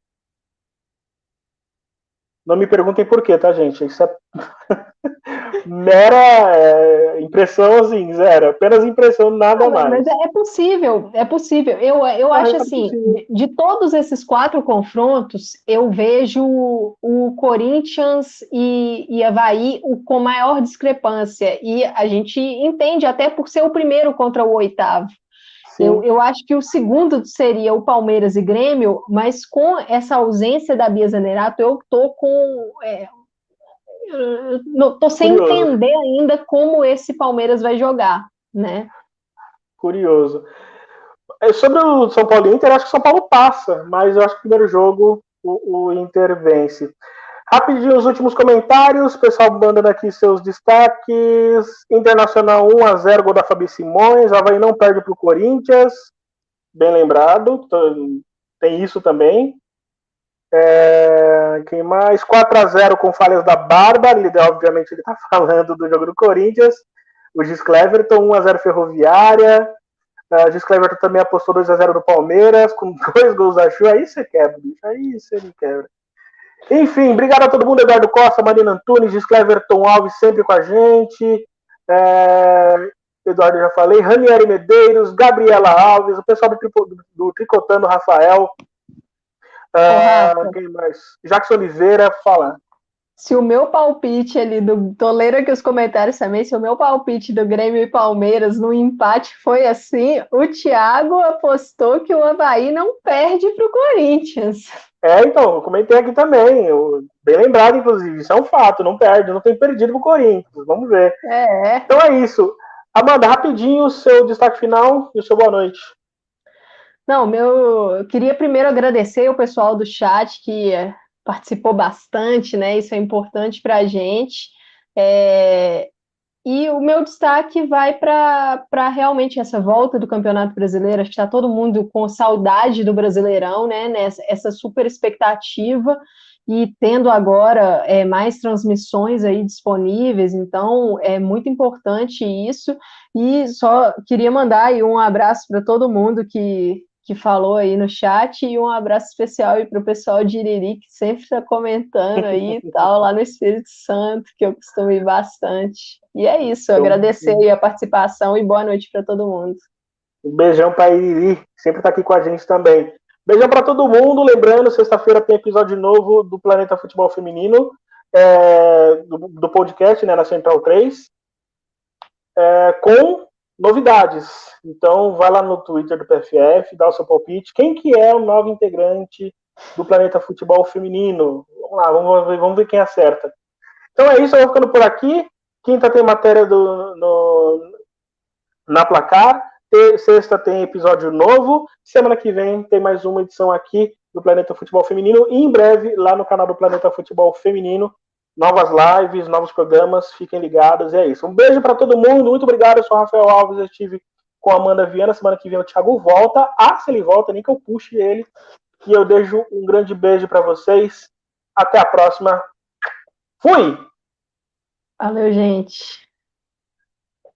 Não me perguntem por quê, tá, gente? Isso é mera é, impressão, assim, zero. Apenas impressão, nada Não, mais. Mas é possível, é possível. Eu, eu ah, acho é assim, possível. de todos esses quatro confrontos, eu vejo o Corinthians e, e Havaí o, com maior discrepância. E a gente entende, até por ser o primeiro contra o oitavo. Eu, eu, acho que o segundo seria o Palmeiras e Grêmio, mas com essa ausência da Bia Zanerato, eu tô com. É, eu não, tô sem Curioso. entender ainda como esse Palmeiras vai jogar, né? Curioso. é, sobre o São Paulo e Inter, acho que o São Paulo passa, mas eu acho que o primeiro jogo o, o Inter vence. Rapidinho os últimos comentários, pessoal mandando aqui seus destaques. Internacional 1 a 0 gol da Fabi Simões, Havaí não perde para o Corinthians, bem lembrado, tem isso também. É, quem mais? 4 a 0 com falhas da Bárbara, obviamente ele está falando do jogo do Corinthians. O Gis Cleverton, 1 a 0 Ferroviária. Uh, Gis Cleverton também apostou 2 a 0 do Palmeiras, com dois gols da Chu. Aí você quebra, bicho. Aí você me quebra. Enfim, obrigado a todo mundo. Eduardo Costa, Marina Antunes, Cleverton Alves sempre com a gente. É, Eduardo já falei. Ranieri Medeiros, Gabriela Alves, o pessoal do, do Tricotando Rafael. Uh, quem mais? Jackson Oliveira, fala se o meu palpite ali do. Tô lendo aqui os comentários também. Se o meu palpite do Grêmio e Palmeiras no empate foi assim, o Thiago apostou que o Havaí não perde para o Corinthians. É, então, eu comentei aqui também. Eu, bem lembrado, inclusive. Isso é um fato, não perde, não tem perdido para o Corinthians. Vamos ver. É. Então é isso. Amanda, rapidinho, o seu destaque final e o seu boa noite. Não, meu, eu queria primeiro agradecer o pessoal do chat que participou bastante, né? Isso é importante para a gente. É, e o meu destaque vai para realmente essa volta do Campeonato Brasileiro. Acho que está todo mundo com saudade do Brasileirão, né? Nessa, essa super expectativa e tendo agora é, mais transmissões aí disponíveis, então é muito importante isso. E só queria mandar um abraço para todo mundo que que falou aí no chat, e um abraço especial aí para o pessoal de Iriri, que sempre está comentando aí e tal, lá no Espírito Santo, que eu costumo ir bastante. E é isso, agradecer aí a participação e boa noite para todo mundo. Um beijão para Iriri, sempre está aqui com a gente também. Beijão para todo mundo, lembrando, sexta-feira tem episódio novo do Planeta Futebol Feminino, é, do, do, podcast, né, na Central 3, é, com novidades. Então, vai lá no Twitter do PFF, dá o seu palpite. Quem que é o novo integrante do Planeta Futebol Feminino? Vamos lá, vamos ver, vamos ver quem acerta. Então é isso, eu vou ficando por aqui. Quinta tem matéria do, no, na placar. Sexta tem episódio novo. Semana que vem tem mais uma edição aqui do Planeta Futebol Feminino. E em breve, lá no canal do Planeta Futebol Feminino, novas lives, novos programas, fiquem ligados, e é isso. Um beijo para todo mundo, muito obrigado, eu sou Rafael Alves, eu estive com a Amanda Viana, semana que vem o Thiago volta, ah, se ele volta, nem que eu puxe ele, e eu deixo um grande beijo para vocês, até a próxima, fui! Valeu, gente!